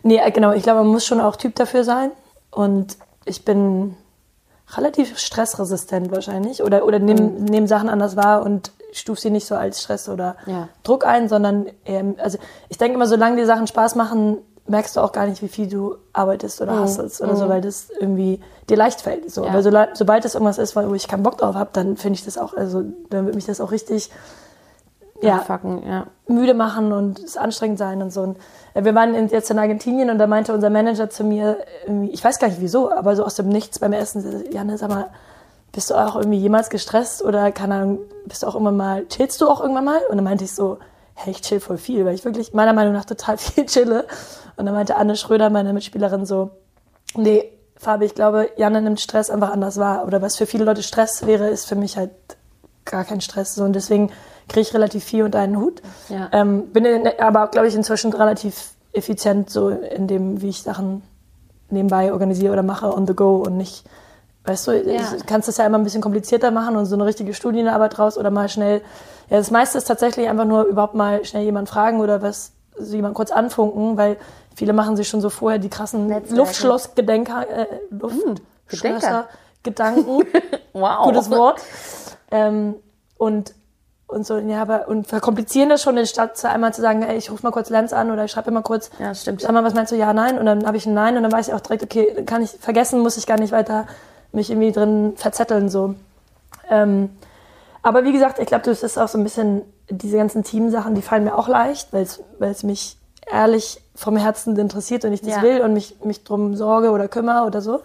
nee, genau. Ich glaube, man muss schon auch Typ dafür sein. Und ich bin relativ stressresistent wahrscheinlich oder, oder nehme mhm. nehm Sachen anders wahr und stufe sie nicht so als Stress oder ja. Druck ein, sondern eher, also ich denke immer, solange die Sachen Spaß machen, merkst du auch gar nicht, wie viel du arbeitest oder mhm. hasselst oder mhm. so, weil das irgendwie dir leicht fällt. So. Ja. Aber so, sobald es irgendwas ist, wo ich keinen Bock drauf habe, dann finde ich das auch, also dann wird mich das auch richtig ja, ja. müde machen und es anstrengend sein und so. Und äh, wir waren jetzt in Argentinien und da meinte unser Manager zu mir, ich weiß gar nicht wieso, aber so aus dem Nichts beim Essen, Janne, sag mal, bist du auch irgendwie jemals gestresst oder keine Ahnung, bist du auch immer mal, chillst du auch irgendwann mal? Und dann meinte ich so, hey, ich chill voll viel, weil ich wirklich meiner Meinung nach total viel chille. Und dann meinte Anne Schröder, meine Mitspielerin, so, nee, Fabi, ich glaube, Janne nimmt Stress einfach anders wahr. Oder was für viele Leute Stress wäre, ist für mich halt gar kein Stress. So, und deswegen kriege ich relativ viel unter einen Hut. Ja. Ähm, bin in, aber, glaube ich, inzwischen relativ effizient so in dem, wie ich Sachen nebenbei organisiere oder mache on the go und nicht, weißt du, ja. du kannst das ja immer ein bisschen komplizierter machen und so eine richtige Studienarbeit raus oder mal schnell, ja, das meiste ist tatsächlich einfach nur überhaupt mal schnell jemand fragen oder was, so jemand kurz anfunken, weil viele machen sich schon so vorher die krassen Luftschlossgedenker, äh, Luftschlösser, Gedanken. wow. Gutes Wort. Ähm, und und so, ja, aber und verkomplizieren das schon, statt einmal zu sagen, ey, ich rufe mal kurz Lenz an oder ich schreibe immer kurz, ja, stimmt. sag mal, was meinst du, ja, nein, und dann habe ich ein Nein und dann weiß ich auch direkt, okay, kann ich vergessen, muss ich gar nicht weiter mich irgendwie drin verzetteln, so. Ähm, aber wie gesagt, ich glaube, das ist auch so ein bisschen, diese ganzen Teamsachen, die fallen mir auch leicht, weil es mich ehrlich vom Herzen interessiert und ich das ja. will und mich, mich drum sorge oder kümmere oder so.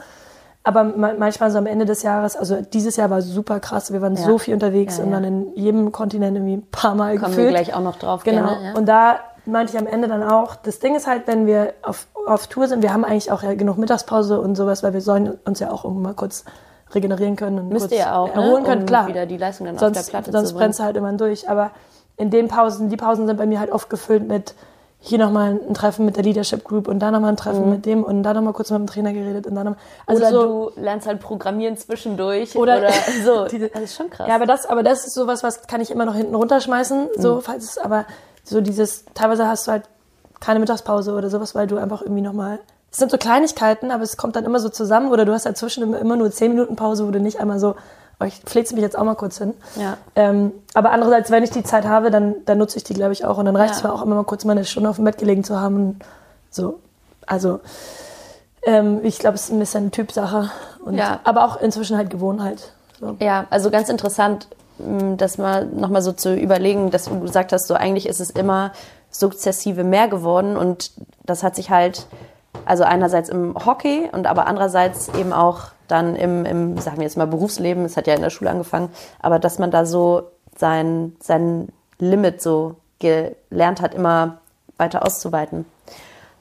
Aber manchmal so am Ende des Jahres, also dieses Jahr war super krass. Wir waren ja. so viel unterwegs ja, und dann in jedem Kontinent irgendwie ein paar Mal Kommen gefühlt. wir gleich auch noch drauf. Genau. Gerne, und da meinte ich am Ende dann auch, das Ding ist halt, wenn wir auf, auf Tour sind, wir haben eigentlich auch ja genug Mittagspause und sowas, weil wir sollen uns ja auch irgendwann mal kurz regenerieren können und Müsst kurz ihr auch, ne? erholen ne? können. Um Klar. wieder die Leistung dann sonst, auf der Platte Sonst brennt es halt immer durch. Aber in den Pausen, die Pausen sind bei mir halt oft gefüllt mit hier nochmal ein Treffen mit der Leadership Group und da nochmal ein Treffen mhm. mit dem und da nochmal kurz mit dem Trainer geredet und dann nochmal. Also oder so, du lernst halt Programmieren zwischendurch oder, oder so. Die, das ist schon krass. Ja, aber das, aber das ist sowas, was kann ich immer noch hinten runterschmeißen, so, mhm. falls es, aber so dieses, teilweise hast du halt keine Mittagspause oder sowas, weil du einfach irgendwie nochmal, es sind so Kleinigkeiten, aber es kommt dann immer so zusammen oder du hast dazwischen immer, immer nur zehn Minuten Pause, wo du nicht einmal so ich pflege mich jetzt auch mal kurz hin. Ja. Ähm, aber andererseits, wenn ich die Zeit habe, dann, dann nutze ich die, glaube ich, auch. Und dann reicht es ja. mir auch immer mal kurz mal eine Stunde auf dem Bett gelegen zu haben. so, also ähm, ich glaube, es ist ein bisschen Typsache. Und, ja. Aber auch inzwischen halt Gewohnheit. So. Ja, also ganz interessant, das mal nochmal so zu überlegen, dass du gesagt hast, so eigentlich ist es immer sukzessive mehr geworden und das hat sich halt, also einerseits im Hockey und aber andererseits eben auch dann im, im, sagen wir jetzt mal, Berufsleben, es hat ja in der Schule angefangen, aber dass man da so sein, sein Limit so gelernt hat, immer weiter auszuweiten.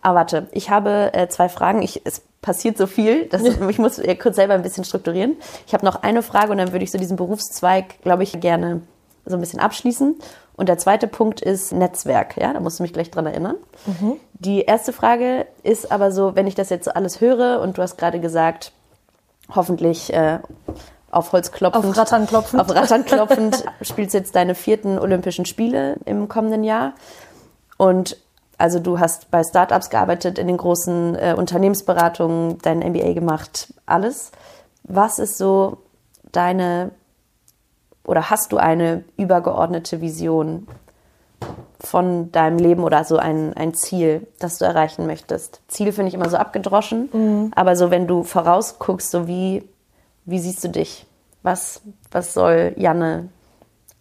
Aber warte, ich habe äh, zwei Fragen. Ich, es passiert so viel, dass ich muss kurz selber ein bisschen strukturieren. Ich habe noch eine Frage und dann würde ich so diesen Berufszweig, glaube ich, gerne so ein bisschen abschließen. Und der zweite Punkt ist Netzwerk. Ja, da musst du mich gleich dran erinnern. Die erste Frage ist aber so, wenn ich das jetzt so alles höre und du hast gerade gesagt, hoffentlich äh, auf Holz klopfend. Auf Rattern klopfend. Auf Rattern klopfend spielst jetzt deine vierten Olympischen Spiele im kommenden Jahr. Und also du hast bei Startups gearbeitet, in den großen äh, Unternehmensberatungen, dein MBA gemacht, alles. Was ist so deine oder hast du eine übergeordnete Vision von deinem Leben oder so ein, ein Ziel, das du erreichen möchtest? Ziel finde ich immer so abgedroschen, aber so wenn du vorausguckst, so wie, wie siehst du dich? Was, was soll Janne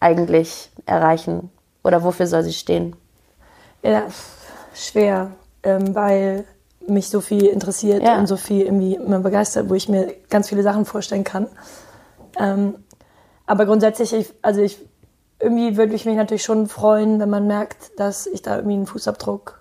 eigentlich erreichen oder wofür soll sie stehen? Ja, schwer, ähm, weil mich so viel interessiert Ja. und so viel irgendwie immer begeistert, wo ich mir ganz viele Sachen vorstellen kann. Ähm, aber grundsätzlich, ich, also ich, irgendwie würde ich mich natürlich schon freuen, wenn man merkt, dass ich da irgendwie einen Fußabdruck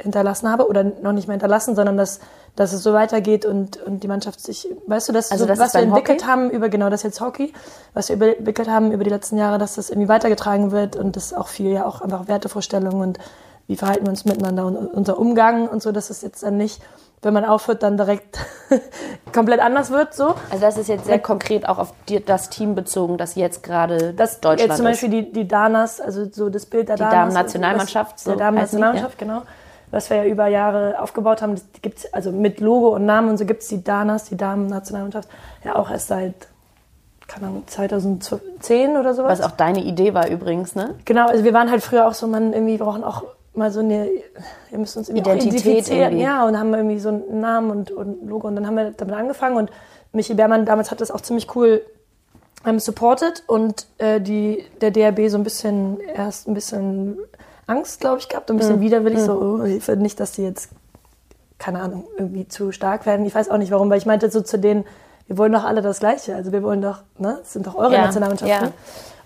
hinterlassen habe oder noch nicht mehr hinterlassen, sondern dass, dass es so weitergeht und, und die Mannschaft sich, weißt du, dass Also so, das was wir entwickelt Hockey? haben über genau das jetzt Hockey, was wir entwickelt haben über die letzten Jahre, dass das irgendwie weitergetragen wird und das auch viel ja auch einfach Wertevorstellungen und wie verhalten wir uns miteinander und unser Umgang und so, dass es jetzt dann nicht, wenn man aufhört, dann direkt komplett anders wird, so. Also das ist jetzt sehr konkret auch auf die, das Team bezogen, das jetzt gerade Das Deutschland jetzt zum ist. Beispiel die, die Danas, also so das Bild der Die Danas. Damen-Nationalmannschaft, was- so Der Damen-Nationalmannschaft, genau. Was wir ja über Jahre aufgebaut haben, das gibt's also mit Logo und Namen und so gibt's die Danas, die Damen-Nationalmannschaft, ja auch erst seit, keine Ahnung, 2010 oder sowas. Was auch deine Idee war übrigens, ne? Genau, also wir waren halt früher auch so, man irgendwie wir brauchen auch mal so eine, wir müssen uns irgendwie Identität irgendwie. Ja, und haben irgendwie so einen Namen und, und Logo und dann haben wir damit angefangen und Michi Beermann damals hat das auch ziemlich cool ähm, supported und äh, die, der DRB so ein bisschen, erst ein bisschen Angst, glaube ich, gehabt, und ein bisschen widerwillig, so, oh, Hilfe, nicht, dass die jetzt, keine Ahnung, irgendwie zu stark werden. Ich weiß auch nicht warum, weil ich meinte so zu denen, wir wollen doch alle das Gleiche. Also wir wollen doch, ne, das sind doch eure Ja, Nationalmannschaften. ja.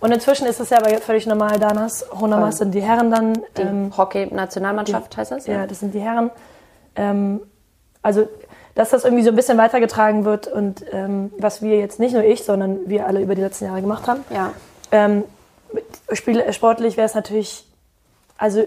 Und inzwischen ist es ja aber völlig normal, Danas, Honamas sind die Herren dann. Die ähm, Hockey-Nationalmannschaft heißt das? ja, das sind die Herren. Ähm, also, dass das irgendwie so ein bisschen weitergetragen wird und ähm, was wir jetzt nicht nur ich, sondern wir alle über die letzten Jahre gemacht haben. Ja. Ähm, Spiel, sportlich wäre es natürlich, also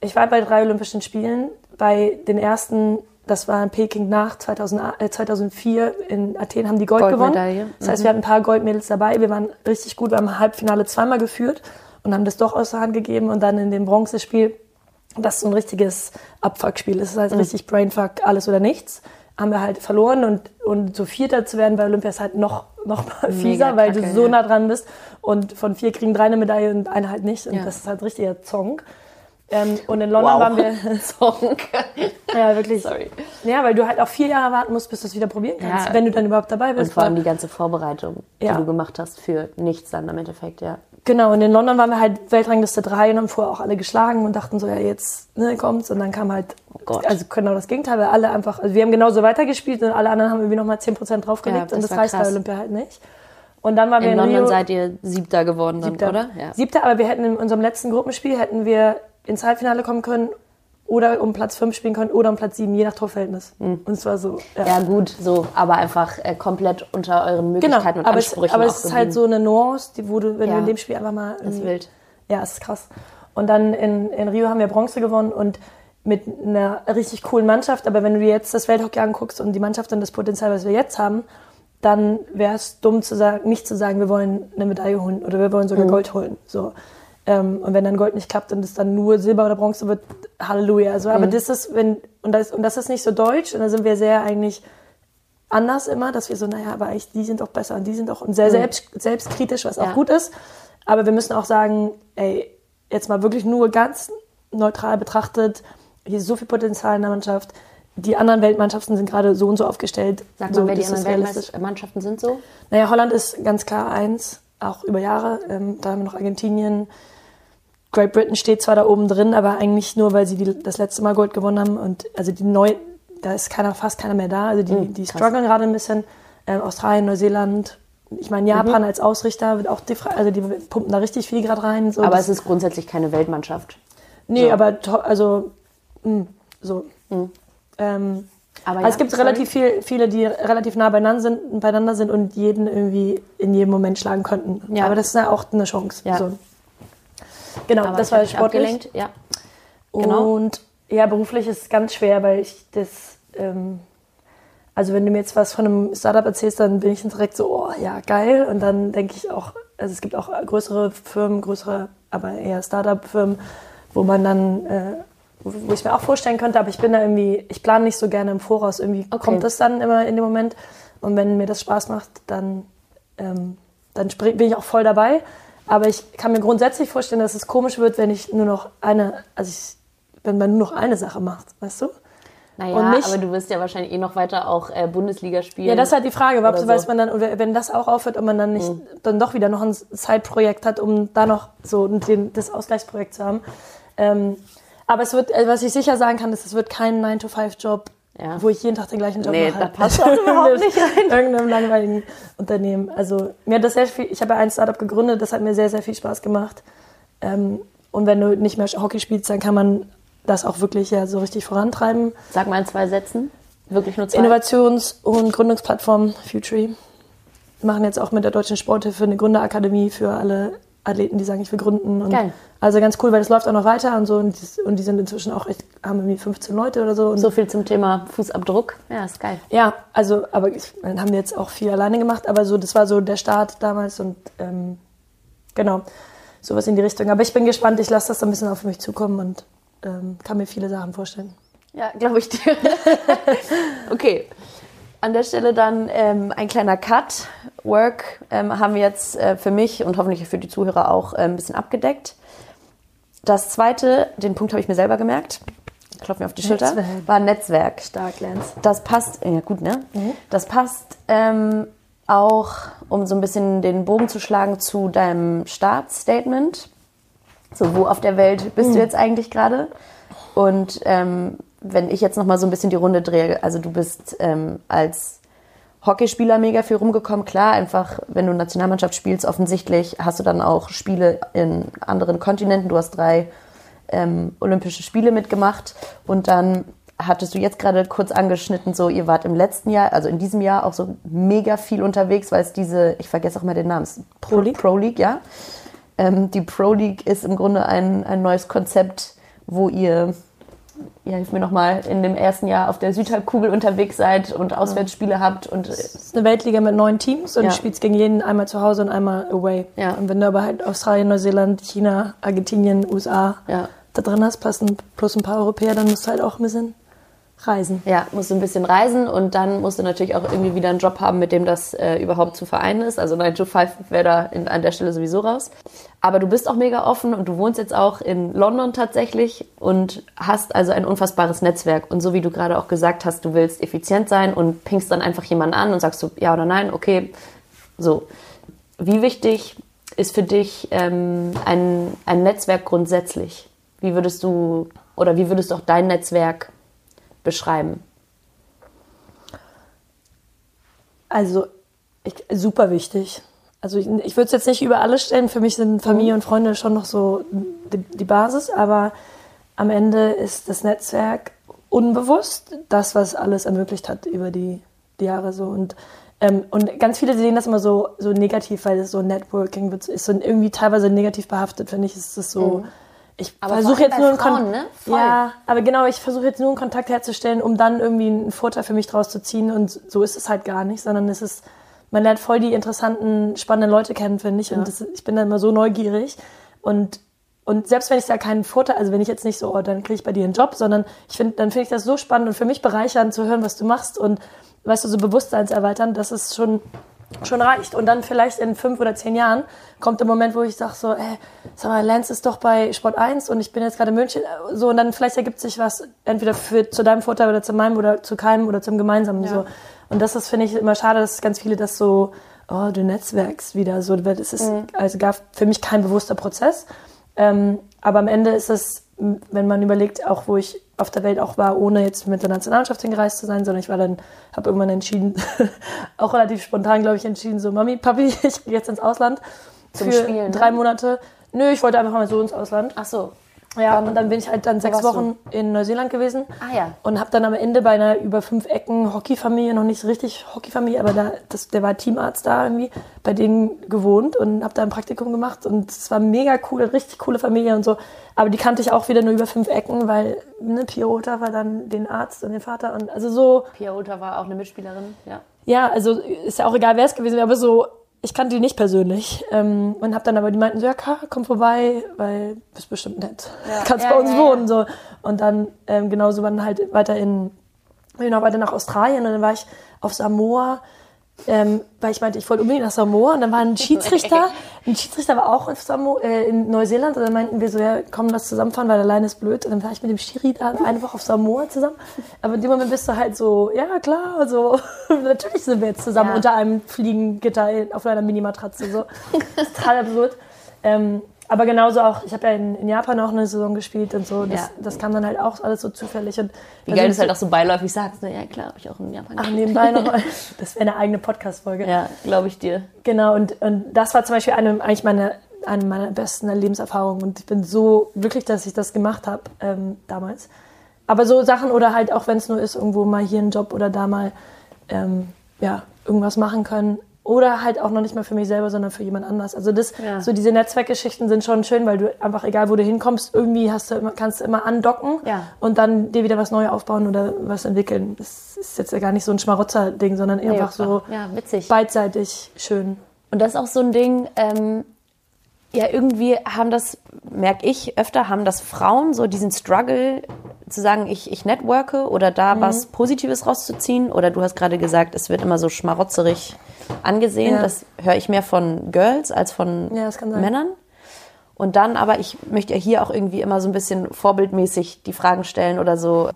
ich war bei drei Olympischen Spielen, bei den ersten, das war in Peking nach 2000, äh, 2004 in Athen haben die Gold gewonnen. Das heißt, wir hatten ein paar Goldmädels dabei, wir waren richtig gut, wir haben im Halbfinale zweimal geführt und haben das doch aus der Hand gegeben und dann in dem Bronzespiel, das so ein richtiges Abfuckspiel ist, das heißt richtig Brainfuck, alles oder nichts, haben wir halt verloren und, und so Vierter zu werden bei Olympia ist halt noch, noch mal fieser, weil du kacke, so ja. nah dran bist. Und von vier kriegen drei eine Medaille und eine halt nicht. Und Ja. das ist halt richtiger Zonk. Ähm, und in London waren wir, Song. ja wirklich, Sorry. ja, weil du halt auch vier Jahre warten musst, bis du es wieder probieren kannst, Ja. wenn du dann überhaupt dabei bist. Und vor allem die ganze Vorbereitung, Ja. die du gemacht hast für nichts dann im Endeffekt, ja. Genau, und in London waren wir halt Weltrangliste 3 und haben vorher auch alle geschlagen und dachten so, ja, jetzt ne, kommt's. Und dann kam halt, Gott. also genau das Gegenteil, weil alle einfach, also wir haben genauso weitergespielt und alle anderen haben irgendwie nochmal 10% draufgelegt Ja, das und das reißt bei. Olympia halt nicht. Und dann waren wir In in, London Rio, seid ihr Siebter geworden dann, Siebter. oder? Ja. Siebter, aber wir hätten in unserem letzten Gruppenspiel, hätten wir ins Halbfinale kommen können oder um Platz 5 spielen können oder um Platz 7, je nach Torverhältnis. Und es war so, ja. Ja, gut, so, aber einfach äh, komplett unter euren Genau, Möglichkeiten und aber es, Ansprüchen aber auch es ist halt so eine Nuance, die, wo du, wenn Ja. du in dem Spiel einfach mal. Das ist wild. Ja, es ist krass. Und dann in, in Rio haben wir Bronze gewonnen und mit einer richtig coolen Mannschaft. Aber wenn du dir jetzt das Welthockey anguckst und die Mannschaft und das Potenzial, was wir jetzt haben, dann wäre es dumm zu sagen, nicht zu sagen, wir wollen eine Medaille holen oder wir wollen Mhm. sogar Gold holen. So. Ähm, und wenn dann Gold nicht klappt und es dann nur Silber oder Bronze wird, Halleluja. Also, Mhm. aber das ist, wenn, und das, und das ist nicht so deutsch, und da sind wir sehr eigentlich anders immer, dass wir so, naja, aber eigentlich, die sind doch besser und die sind doch und sehr selbst, selbstkritisch, was auch Mhm. Ja. gut ist. Aber wir müssen auch sagen, ey, jetzt mal wirklich nur ganz neutral betrachtet, hier ist so viel Potenzial in der Mannschaft. Die anderen Weltmannschaften sind gerade so und so aufgestellt. Sag mal, so, wer die anderen. Weltmannschaften sind so? Naja, Holland ist ganz klar eins, auch über Jahre. Ähm, da haben wir noch Argentinien. Great Britain steht zwar da oben drin, aber eigentlich nur, weil sie die, das letzte Mal Gold gewonnen haben. Und also die neu, da ist keiner, fast keiner mehr da. Also die, die Hm, krass. strugglen gerade ein bisschen. Ähm, Australien, Neuseeland. Ich meine, Mhm. Japan als Ausrichter wird auch, die, also die pumpen da richtig viel gerade rein. So, Aber es ist grundsätzlich keine Weltmannschaft. Nee, So. aber also mh, so. Ähm, Aber also ja, es gibt sorry. relativ viel, viele, die relativ nah beieinander sind, beieinander sind und jeden irgendwie in jedem Moment schlagen könnten. Ja. Aber das ist ja auch eine Chance. Ja. So. Genau, Aber das war sportlich. abgelenkt. Ja. Genau. Und ja, beruflich ist es ganz schwer, weil ich das, ähm, also wenn du mir jetzt was von einem Startup erzählst, dann bin ich dann direkt so, oh ja, geil. Und dann denke ich auch, also es gibt auch größere Firmen, größere, aber eher Startup-Firmen, wo man dann, äh, wo ich mir auch vorstellen könnte, aber ich bin da irgendwie, ich plane nicht so gerne im Voraus. Irgendwie Okay. kommt das dann immer in dem Moment. Und wenn mir das Spaß macht, dann, ähm, dann bin ich auch voll dabei. Aber ich kann mir grundsätzlich vorstellen, dass es komisch wird, wenn ich nur noch eine, also ich, wenn man nur noch eine Sache macht, weißt du? Naja, nicht- aber du wirst ja wahrscheinlich eh noch weiter auch äh, Bundesliga spielen. Ja, das ist halt die Frage, ob, so. weiß man dann, oder wenn das auch aufhört und man dann nicht dann doch wieder noch ein Side-Projekt hat, um da noch so den, das Ausgleichsprojekt zu haben. Ähm, aber es wird, äh, was ich sicher sagen kann, ist, es wird kein 9-to-5-Job, Ja. wo ich jeden Tag den gleichen Job Nee, mache. da passt auch überhaupt nicht rein. Irgendeinem langweiligen Unternehmen. Also mir hat das sehr viel, ich habe ja ein Startup gegründet, das hat mir sehr, sehr viel Spaß gemacht. Ähm, und wenn du nicht mehr Hockey spielst, dann kann man das auch wirklich ja so richtig vorantreiben. Sag mal in zwei Sätzen. Wirklich nur zwei. Innovations- und Gründungsplattform Futury. Wir machen jetzt auch mit der Deutschen Sporthilfe eine Gründerakademie für alle Athleten, die sagen, ich will gründen. Und Geil. Also ganz cool, weil das läuft auch noch weiter und so. Und die, und die sind inzwischen auch echt, haben irgendwie 15 Leute oder so. Und So viel zum Thema Fußabdruck. Ja, ist geil. ja, also, aber ich, dann haben wir jetzt auch viel alleine gemacht, aber so, das war so der Start damals und ähm, genau, sowas in die Richtung. Aber ich bin gespannt, ich lasse das so ein bisschen auf mich zukommen und ähm, kann mir viele Sachen vorstellen. Ja, glaube ich dir. okay. An der Stelle dann ähm, ein kleiner Cut. Work ähm, haben wir jetzt äh, für mich und hoffentlich für die Zuhörer auch äh, ein bisschen abgedeckt. Das zweite, den Punkt habe ich mir selber gemerkt, klopf mir auf die Schulter, Netzwerk. war Netzwerk. Stark, Lance. Das passt, ja gut, ne? Mhm. Das passt ähm, auch, um so ein bisschen den Bogen zu schlagen zu deinem Startstatement. So, wo auf der Welt bist Mhm. du jetzt eigentlich gerade? Und ähm, wenn ich jetzt nochmal so ein bisschen die Runde drehe, also du bist ähm, als Hockeyspieler mega viel rumgekommen, klar, einfach, wenn du Nationalmannschaft spielst, offensichtlich hast du dann auch Spiele in anderen Kontinenten. Du hast drei ähm, Olympische Spiele mitgemacht und dann hattest du jetzt gerade kurz angeschnitten, so ihr wart im letzten Jahr, also in diesem Jahr auch so mega viel unterwegs, weil es diese, ich vergesse auch mal den Namen, ist Pro League? Pro League, ja. Ähm, die Pro League ist im Grunde ein, ein neues Konzept, wo ihr, ja, hilf mir nochmal, in dem ersten Jahr auf der Südhalbkugel unterwegs seid und Auswärtsspiele habt und äh, Es ist eine Weltliga mit neun Teams und Ja. du spielst gegen jeden einmal zu Hause und einmal away. Ja. Und wenn du aber halt Australien, Neuseeland, China, Argentinien, USA Ja. da drin hast, plus ein paar Europäer, dann musst du halt auch ein bisschen reisen. Ja, musst du ein bisschen reisen und dann musst du natürlich auch irgendwie wieder einen Job haben, mit dem das äh, überhaupt zu vereinen ist. Also 9 to 5 wäre da in, an der Stelle sowieso raus. Aber du bist auch mega offen und du wohnst jetzt auch in London tatsächlich und hast also ein unfassbares Netzwerk. Und so wie du gerade auch gesagt hast, du willst effizient sein und pingst dann einfach jemanden an und sagst du ja oder nein, okay, so. Wie wichtig ist für dich ähm, ein, ein Netzwerk grundsätzlich? Wie würdest du oder wie würdest du auch dein Netzwerk beschreiben? Also ich, super wichtig. Also ich, ich würde es jetzt nicht über alles stellen. Für mich sind Familie und Freunde schon noch so die, die Basis, aber am Ende ist das Netzwerk unbewusst das, was alles ermöglicht hat über die, die Jahre so. Und, ähm, und ganz viele sehen das immer so, so negativ, weil es so Networking wird, ist so irgendwie teilweise negativ behaftet, finde ich. Ist das so. Ich versuche jetzt nur einen Frauen, Kon- ne? Voll. Ja, aber genau, ich versuche jetzt nur einen Kontakt herzustellen, um dann irgendwie einen Vorteil für mich draus zu ziehen. Und so ist es halt gar nicht, sondern es ist, man lernt voll die interessanten, spannenden Leute kennen, finde ich. Und das, ich bin dann immer so neugierig. Und, und selbst wenn ich da keinen Vorteil, also wenn ich jetzt nicht so, oh, dann kriege ich bei dir einen Job, sondern ich finde, dann finde ich das so spannend und für mich bereichernd zu hören, was du machst und weißt du, so Bewusstseinserweitern, dass es schon schon reicht. Und dann vielleicht in fünf oder zehn Jahren kommt der Moment, wo ich sage so, ey, sag mal, Lance ist doch bei Sport 1 und ich bin jetzt gerade in München. So, und dann vielleicht ergibt sich was, entweder für, zu deinem Vorteil oder zu meinem oder zu keinem oder zum gemeinsamen. So. Und das ist, finde ich, immer schade, dass ganz viele das so, oh, du netzwerkst wieder. So, weil das ist also gar für mich kein bewusster Prozess. Ähm, aber am Ende ist es, wenn man überlegt, auch wo ich auf der Welt auch war, ohne jetzt mit der Nationalmannschaft hingereist zu sein, sondern ich war dann, habe irgendwann entschieden, auch relativ spontan, glaube ich, entschieden, so Mami, Papi, ich gehe jetzt ins Ausland Zum für Spielen, ne? drei Monate. Nö, ich wollte einfach mal so ins Ausland. Ach so. Ja, und dann bin ich halt dann sechs warst du? Wochen in Neuseeland gewesen. Ah, ja. Und habe dann am Ende bei einer über fünf Ecken Hockeyfamilie, noch nicht so richtig Hockeyfamilie, aber da, das, der war Teamarzt da irgendwie, bei denen gewohnt und habe da ein Praktikum gemacht. Und es war mega cool, richtig coole Familie und so. Aber die kannte ich auch wieder nur über fünf Ecken, weil ne, Pirota war dann den Arzt und den Vater. Und also so, Pia Uta war auch eine Mitspielerin, ja. ja, also ist ja auch egal, wer es gewesen wäre, aber so, ich kannte die nicht persönlich. Ähm, und hab dann aber, die meinten so, ja, komm vorbei, weil du bist bestimmt nett. Ja. Kannst Ja, bei uns ja, wohnen. So. Und dann ähm, genauso dann halt weiter in, noch weiter nach Australien und dann war ich auf Samoa. Ähm, weil ich meinte, ich wollte unbedingt nach Samoa und dann war ein Schiedsrichter, ein Schiedsrichter war auch auf Samoa, äh, in Neuseeland und dann meinten wir so, ja, komm, lass zusammenfahren, weil alleine ist blöd. Und dann war ich mit dem Schiri da eine Woche auf Samoa zusammen. Aber in dem Moment bist du halt so, ja klar, also natürlich sind wir jetzt zusammen Ja. unter einem Fliegengitter in- auf einer Minimatratze. So. Total absurd. Ähm, aber genauso auch, ich habe ja in, in Japan auch eine Saison gespielt und so. Das, Ja. das kam dann halt auch alles so zufällig. Und Wie geil du es halt auch so beiläufig sagst. Ne? Ja, klar, habe ich auch in Japan Ach, gespielt. nebenbei noch. Das wäre eine eigene Podcast-Folge. Ja, glaube ich dir. Genau, und, und das war zum Beispiel eine, eigentlich meine, eine meiner besten Lebenserfahrungen. Und ich bin so glücklich, dass ich das gemacht habe ähm, damals. Aber so Sachen oder halt auch, wenn es nur ist, irgendwo mal hier einen Job oder da mal ähm, ja, irgendwas machen können. Oder halt auch noch nicht mal für mich selber, sondern für jemand anders. Also das, Ja. so diese Netzwerkgeschichten sind schon schön, weil du einfach, egal wo du hinkommst, irgendwie hast du immer, kannst du immer andocken Ja. und dann dir wieder was Neues aufbauen oder was entwickeln. Das ist jetzt ja gar nicht so ein Schmarotzer-Ding, sondern einfach so Ja, witzig. beidseitig schön. Und das ist auch so ein Ding, ähm, ja, irgendwie haben das, merke ich öfter, haben das Frauen so diesen Struggle zu sagen, ich, ich networke oder da was Positives rauszuziehen. Oder du hast gerade gesagt, es wird immer so schmarotzerig angesehen. Ja. Das höre ich mehr von Girls als von Ja. Männern. Und dann aber, ich möchte ja hier auch irgendwie immer so ein bisschen vorbildmäßig die Fragen stellen oder so,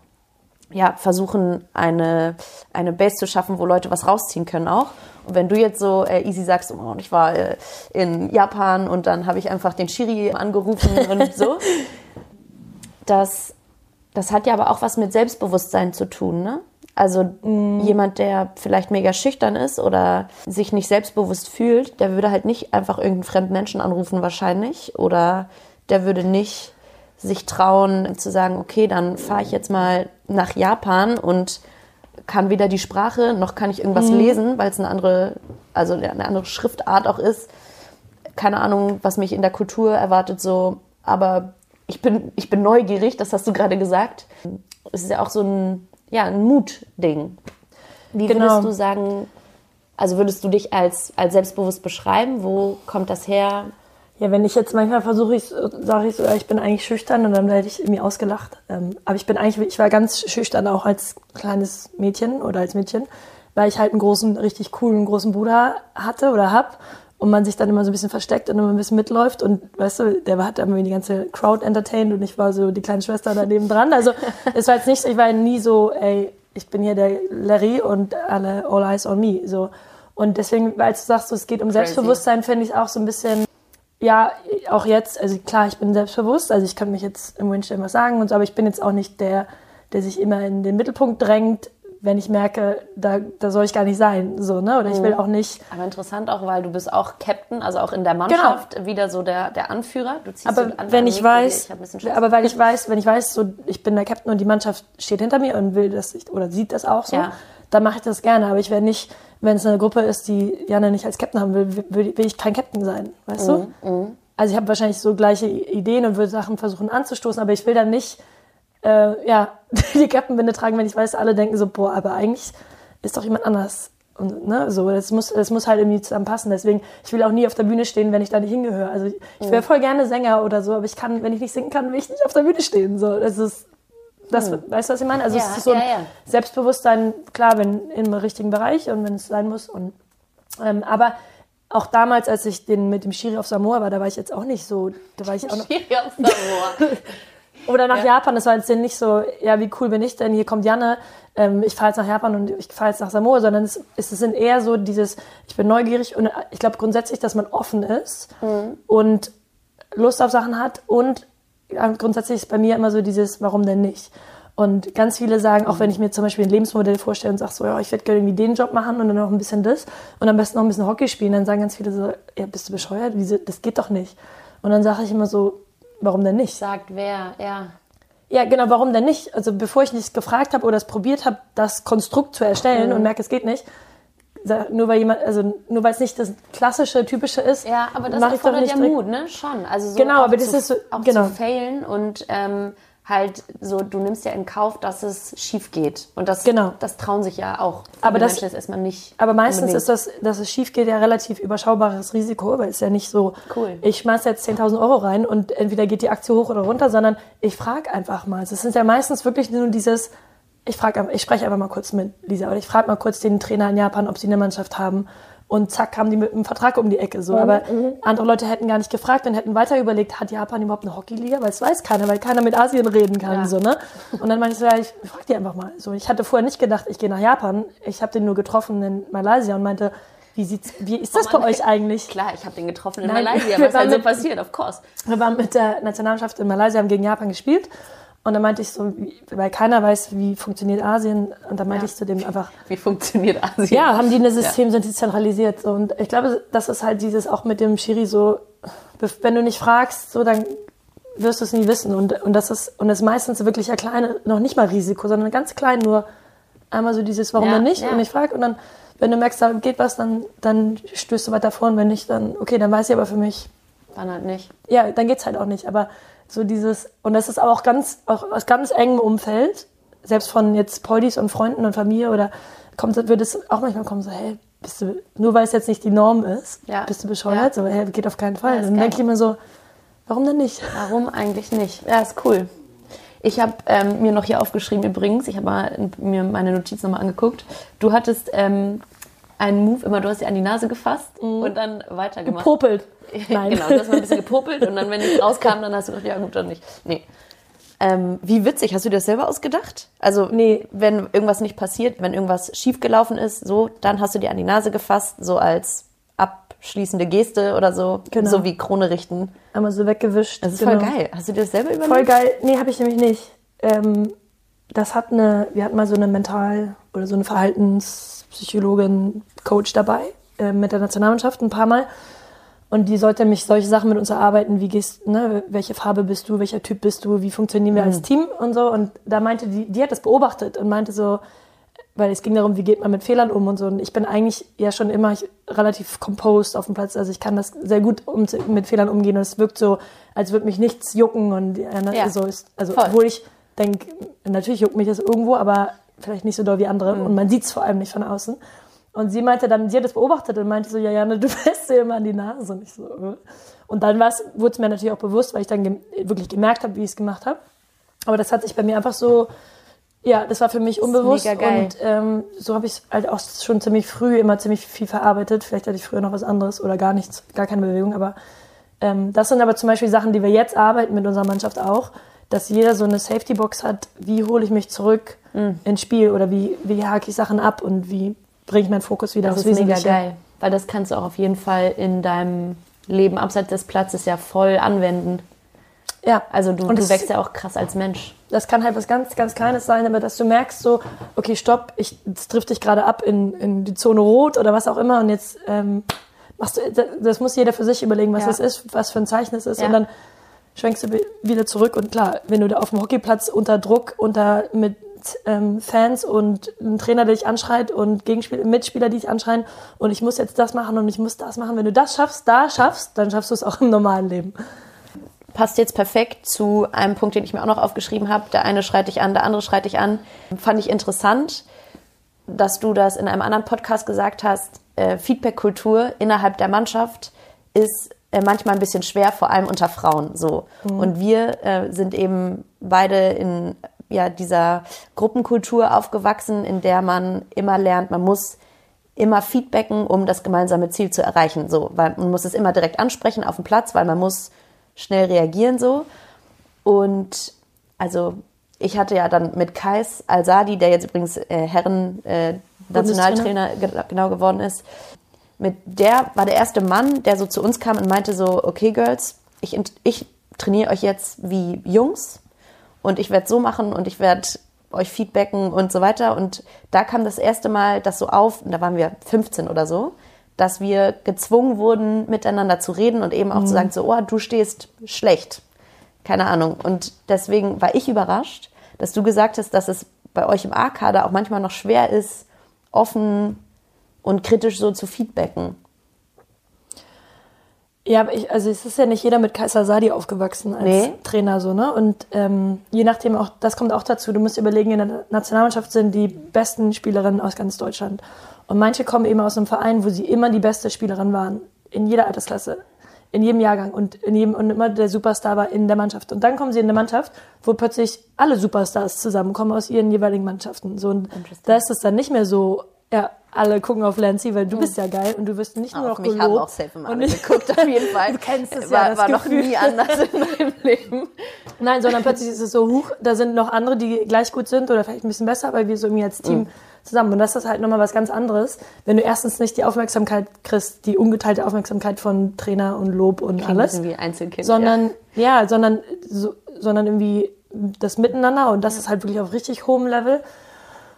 ja, versuchen, eine, eine Base zu schaffen, wo Leute was rausziehen können auch. Wenn du jetzt so äh, easy sagst, oh, ich war äh, in Japan und dann habe ich einfach den Shiri angerufen und so, das, das hat ja aber auch was mit Selbstbewusstsein zu tun, ne? Also jemand, der vielleicht mega schüchtern ist oder sich nicht selbstbewusst fühlt, der würde halt nicht einfach irgendeinen fremden Menschen anrufen wahrscheinlich oder der würde nicht sich trauen zu sagen, okay, dann fahre ich jetzt mal nach Japan und kann weder die Sprache noch kann ich irgendwas lesen, weil es eine andere, also eine andere Schriftart auch ist. Keine Ahnung, was mich in der Kultur erwartet, so, aber ich bin, ich bin neugierig, das hast du gerade gesagt. Es ist ja auch so ein, ja, ein Mutding. Wie Genau. würdest du sagen, also würdest du dich als, als selbstbewusst beschreiben? Wo kommt das her? Ja, wenn ich jetzt manchmal versuche, ich sage ich so, ich bin eigentlich schüchtern und dann werde ich irgendwie ausgelacht. Ähm, aber ich bin eigentlich, ich war ganz schüchtern auch als kleines Mädchen oder als Mädchen, weil ich halt einen großen, richtig coolen großen Bruder hatte oder hab und man sich dann immer so ein bisschen versteckt und immer ein bisschen mitläuft und weißt du, der hat irgendwie die ganze Crowd entertained und ich war so die kleine Schwester daneben dran. Also es war jetzt nicht, so, ich war nie so, ey, ich bin hier der Larry und alle all eyes on me. So. Und deswegen, weil du sagst, so, es geht um Selbstbewusstsein, finde ich auch so ein bisschen ja, auch jetzt, also klar, ich bin selbstbewusst, also ich kann mich jetzt im Windstellen was sagen und so, aber ich bin jetzt auch nicht der, der sich immer in den Mittelpunkt drängt, wenn ich merke, da, da soll ich gar nicht sein, so, ne, oder ich will auch nicht, Aber interessant auch, weil du bist auch Captain, also auch in der Mannschaft wieder so der, der Anführer. Du ziehst aber so an- wenn ich weiß, ich aber weil ich weiß, wenn ich weiß, so, ich bin der Captain und die Mannschaft steht hinter mir und will das, oder sieht das auch so, Ja. dann mache ich das gerne, aber ich werde nicht, wenn es eine Gruppe ist, die Jana nicht als Captain haben will, will, will ich kein Captain sein, weißt Mhm, du? Also ich habe wahrscheinlich so gleiche Ideen und würde Sachen versuchen anzustoßen, aber ich will dann nicht äh, ja, die Captain-Binde tragen, wenn ich weiß, alle denken so, boah, aber eigentlich ist doch jemand anders. Und, ne, so, das muss, das muss halt irgendwie zusammenpassen. Deswegen, ich will auch nie auf der Bühne stehen, wenn ich da nicht hingehöre. Also ich, ich wäre voll gerne Sänger oder so, aber ich kann, wenn ich nicht singen kann, will ich nicht auf der Bühne stehen. So, das ist, das, weißt du, was ich meine? Also Ja, es ist so ein ja, ja. Selbstbewusstsein, klar, wenn im richtigen Bereich und wenn es sein muss. Und, ähm, aber auch damals, als ich den mit dem Schiri auf Samoa war, da war ich jetzt auch nicht so, da war ich auch noch, Ja, Samoa. oder nach Japan, das war jetzt nicht so, ja, wie cool bin ich denn, hier kommt Janne, ähm, ich fahre jetzt nach Japan und ich fahre jetzt nach Samoa, sondern es, es sind eher so dieses, ich bin neugierig und ich glaube grundsätzlich, dass man offen ist und Lust auf Sachen hat und grundsätzlich ist bei mir immer so dieses, warum denn nicht? Und ganz viele sagen, auch wenn ich mir zum Beispiel ein Lebensmodell vorstelle und sage so, ja, ich würde gerne irgendwie den Job machen und dann noch ein bisschen das und am besten noch ein bisschen Hockey spielen, dann sagen ganz viele so, ja, bist du bescheuert? Das geht doch nicht. Und dann sage ich immer so, warum denn nicht? Sagt wer, ja. Ja, genau, warum denn nicht? Also bevor ich nicht gefragt habe oder es probiert habe, das Konstrukt zu erstellen Mhm. und merke, es geht nicht, nur weil jemand, also nur weil es nicht das klassische, typische ist, Ja, aber das erfordert nicht ja Mut, ne? Schon. Also so Genau, aber das zu, ist so- auch genau. zu failen und ähm, halt so, du nimmst ja in Kauf, dass es schief geht. Und das, Genau. das trauen sich ja auch. Aber das- Menschen jetzt erstmal nicht. Aber meistens unbedingt. ist das, dass es schief geht, ja relativ überschaubares Risiko, weil es ja nicht so, Cool. ich schmeiß jetzt 10.000 Euro rein und entweder geht die Aktie hoch oder runter, sondern ich frage einfach mal. Es sind ja meistens wirklich nur dieses, ich frage, ich spreche einfach mal kurz mit Lisa oder ich frage mal kurz den Trainer in Japan, ob sie eine Mannschaft haben. Und zack, kamen die mit einem Vertrag um die Ecke. So. Aber andere Leute hätten gar nicht gefragt und hätten weiter überlegt, hat Japan überhaupt eine Hockeyliga? Weil es weiß keiner, weil keiner mit Asien reden kann. Ja. So, ne? Und dann meinte ich so, ja, ich frag die einfach mal. So, ich hatte vorher nicht gedacht, ich gehe nach Japan. Ich habe den nur getroffen in Malaysia und meinte, wie, sieht's, wie ist das bei euch eigentlich? Klar, ich habe den getroffen in Nein, Malaysia, was halt waren so passiert, of course. Wir waren mit der Nationalmannschaft in Malaysia, haben gegen Japan gespielt. Und dann meinte ich so, weil keiner weiß, wie funktioniert Asien. Und dann meinte Ja. ich zu dem einfach, Wie funktioniert Asien? ja, haben die ein System, sind die zentralisiert. Und ich glaube, das ist halt dieses auch mit dem Schiri so, wenn du nicht fragst, so dann wirst du es nie wissen. Und, und das ist, und das ist meistens wirklich ja kleine, noch nicht mal Risiko, sondern ganz klein, nur einmal so dieses, warum Ja, denn nicht? ja. Und ich frage und dann, wenn du merkst, da geht was, dann, dann stößt du weiter vor. Und wenn nicht, dann, okay, dann weiß ich aber für mich, Dann halt nicht. ja, dann geht's halt auch nicht. Aber so dieses, und das ist aber auch ganz, auch aus ganz engem Umfeld, selbst von jetzt Poldis und Freunden und Familie oder kommt, wird es auch manchmal kommen so, hey, bist du, nur weil es jetzt nicht die Norm ist, Ja. bist du bescheuert, so, hey, geht auf keinen Fall. Ja, dann denke ich immer so, warum denn nicht? Warum eigentlich nicht? Ja, ist cool. Ich habe ähm, mir noch hier aufgeschrieben übrigens, ich habe mal mir meine Notiz nochmal angeguckt. Du hattest ähm, einen Move, immer du hast dir an die Nase gefasst und dann weitergemacht. Popelt. Nein. genau, du hast mal ein bisschen gepopelt und dann, wenn nichts rauskam, dann hast du gedacht, ja gut, dann nicht. Nee. Ähm, wie witzig, hast du dir das selber ausgedacht? Also, Nee. wenn irgendwas nicht passiert, wenn irgendwas schiefgelaufen ist, so, dann hast du dir an die Nase gefasst, so als abschließende Geste oder so, Genau. so wie Krone richten. Einmal so weggewischt. Das ist genau. voll geil. Hast du dir das selber überlegt? Voll geil. Nee, habe ich nämlich nicht. Ähm, das hat eine, wir hatten mal so eine Mental- oder so eine Verhaltenspsychologin, Coach dabei äh, mit der Nationalmannschaft ein paar Mal. Und die sollte mich solche Sachen mit uns erarbeiten, wie gehst, ne, welche Farbe bist du, welcher Typ bist du, wie funktionieren wir als Team und so. Und da meinte die, die hat das beobachtet und meinte so, weil es ging darum, wie geht man mit Fehlern um und so. Und ich bin eigentlich ja schon immer relativ composed auf dem Platz. Also ich kann das sehr gut um, mit Fehlern umgehen und es wirkt so, als würde mich nichts jucken und ja, ne, Ja, so ist, also voll. obwohl ich denke, natürlich juckt mich das irgendwo, aber vielleicht nicht so doll wie andere Mhm. und man sieht es vor allem nicht von außen. Und sie meinte dann, sie hat das beobachtet und meinte so, ja, Janne, du fährst dir immer an die Nase. Und ich so, äh. Und dann wurde es mir natürlich auch bewusst, weil ich dann gem wirklich gemerkt habe, wie ich es gemacht habe. Aber das hat sich bei mir einfach so, ja, das war für mich unbewusst. Und ähm, so habe ich halt auch schon ziemlich früh immer ziemlich viel verarbeitet. Vielleicht hatte ich früher noch was anderes oder gar nichts, gar keine Bewegung. Aber ähm, das sind aber zum Beispiel Sachen, die wir jetzt arbeiten mit unserer Mannschaft auch, dass jeder so eine Safety-Box hat, wie hole ich mich zurück Mhm. ins Spiel oder wie, wie hake ich Sachen ab und wie bringe ich meinen Fokus wieder Das aufs ist mega Wesentliche. geil. Weil das kannst du auch auf jeden Fall in deinem Leben abseits des Platzes ja voll anwenden. Ja, Also du, Und du das- wächst ja auch krass als Mensch. das kann halt was ganz, ganz Kleines sein, aber dass du merkst so, okay, stopp, ich, jetzt trifft dich gerade ab in, in die Zone Rot oder was auch immer und jetzt ähm, machst du, das, das muss jeder für sich überlegen, was Ja. das ist, was für ein Zeichen es ist Ja. und dann schwenkst du wi- wieder zurück und klar, wenn du da auf dem Hockeyplatz unter Druck, unter mit ähm, Fans und ein Trainer, der dich anschreit und Gegenspieler, Mitspieler, die dich anschreien und ich muss jetzt das machen und ich muss das machen, wenn du das schaffst, da schaffst, dann schaffst du es auch im normalen Leben. Passt jetzt perfekt zu einem Punkt, den ich mir auch noch aufgeschrieben habe. Der eine schreit dich an, der andere schreit dich an. Fand ich interessant, dass du das in einem anderen Podcast gesagt hast. Äh, Feedback-Kultur innerhalb der Mannschaft ist äh, manchmal ein bisschen schwer, vor allem unter Frauen so. Und wir äh, sind eben beide in ja, dieser Gruppenkultur aufgewachsen, in der man immer lernt, man muss immer feedbacken, um das gemeinsame Ziel zu erreichen. So, weil man muss es immer direkt ansprechen auf dem Platz, weil man muss schnell reagieren so. Und also ich hatte ja dann mit Kais Al-Sadi, der jetzt übrigens äh, Herren äh, Nationaltrainer ge genau geworden ist, mit der war der erste Mann, der so zu uns kam und meinte so, okay Girls, ich, ich trainiere euch jetzt wie Jungs und ich werde so machen und ich werde euch feedbacken und so weiter. Und da kam das erste Mal das so auf, und da waren wir 15 oder so, dass wir gezwungen wurden, miteinander zu reden und eben auch zu sagen, so, oh, du stehst schlecht. keine Ahnung. Und deswegen war ich überrascht, dass du gesagt hast, dass es bei euch im A-Kader auch manchmal noch schwer ist, offen und kritisch so zu feedbacken. Ja, aber ich, also es ist ja nicht jeder mit Kaiser Sadi aufgewachsen als Nee. Trainer so, ne? Und ähm, je nachdem auch, das kommt auch dazu, du musst überlegen, in der Nationalmannschaft sind die besten Spielerinnen aus ganz Deutschland. Und manche kommen eben aus einem Verein, wo sie immer die beste Spielerin waren. In jeder Altersklasse. In jedem Jahrgang und in jedem und immer der Superstar war in der Mannschaft. Und dann kommen sie in eine Mannschaft, wo plötzlich alle Superstars zusammenkommen aus ihren jeweiligen Mannschaften. So, und da ist es dann nicht mehr so, ja, alle gucken auf Lancy, weil du bist ja geil und du wirst nicht nur noch Auf mich gelobt. haben auch safe immer und alle geguckt, auf jeden Fall. Du kennst es ja, war, das war noch nie anders in meinem Leben. Nein, sondern plötzlich ist es so, huch, da sind noch andere, die gleich gut sind oder vielleicht ein bisschen besser, weil wir so irgendwie als Team zusammen. Und das ist halt nochmal was ganz anderes, wenn du erstens nicht die Aufmerksamkeit kriegst, die ungeteilte Aufmerksamkeit von Trainer und Lob und Ein alles, wie Einzelkind. sondern, ja, sondern, so, sondern irgendwie das Miteinander und das ist halt wirklich auf richtig hohem Level.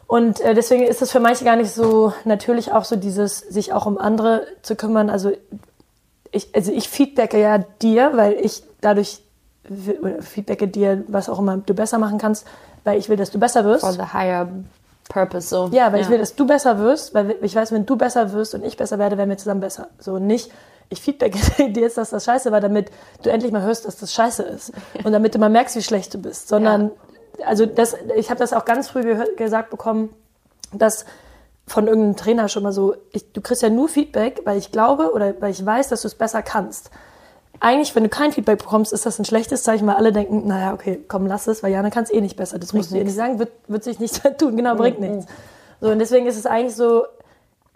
Und äh, deswegen ist es für manche gar nicht so natürlich auch so dieses, sich auch um andere zu kümmern. Also ich, also ich feedbacke ja dir, weil ich dadurch oder feedbacke dir, was auch immer du besser machen kannst, weil ich will, dass du besser wirst. For the higher purpose, so. Ja, weil ich will, dass du besser wirst, weil ich weiß, wenn du besser wirst und ich besser werde, werden wir zusammen besser. So nicht, ich feedbacke dir jetzt, dass das scheiße war, damit du endlich mal hörst, dass das scheiße ist. Und damit du mal merkst, wie schlecht du bist. Sondern, also das, ich habe das auch ganz früh gehört, gesagt bekommen, dass von irgendeinem Trainer schon mal so, ich, du kriegst ja nur Feedback, weil ich glaube oder weil ich weiß, dass du es besser kannst. Eigentlich, wenn du kein Feedback bekommst, ist das ein schlechtes Zeichen, weil alle denken, naja, okay, komm, lass es, weil Jana kann es eh nicht besser. Das musst du ihr nicht sagen, wird, wird sich nichts tun, genau, bringt nichts. So, und deswegen ist es eigentlich so,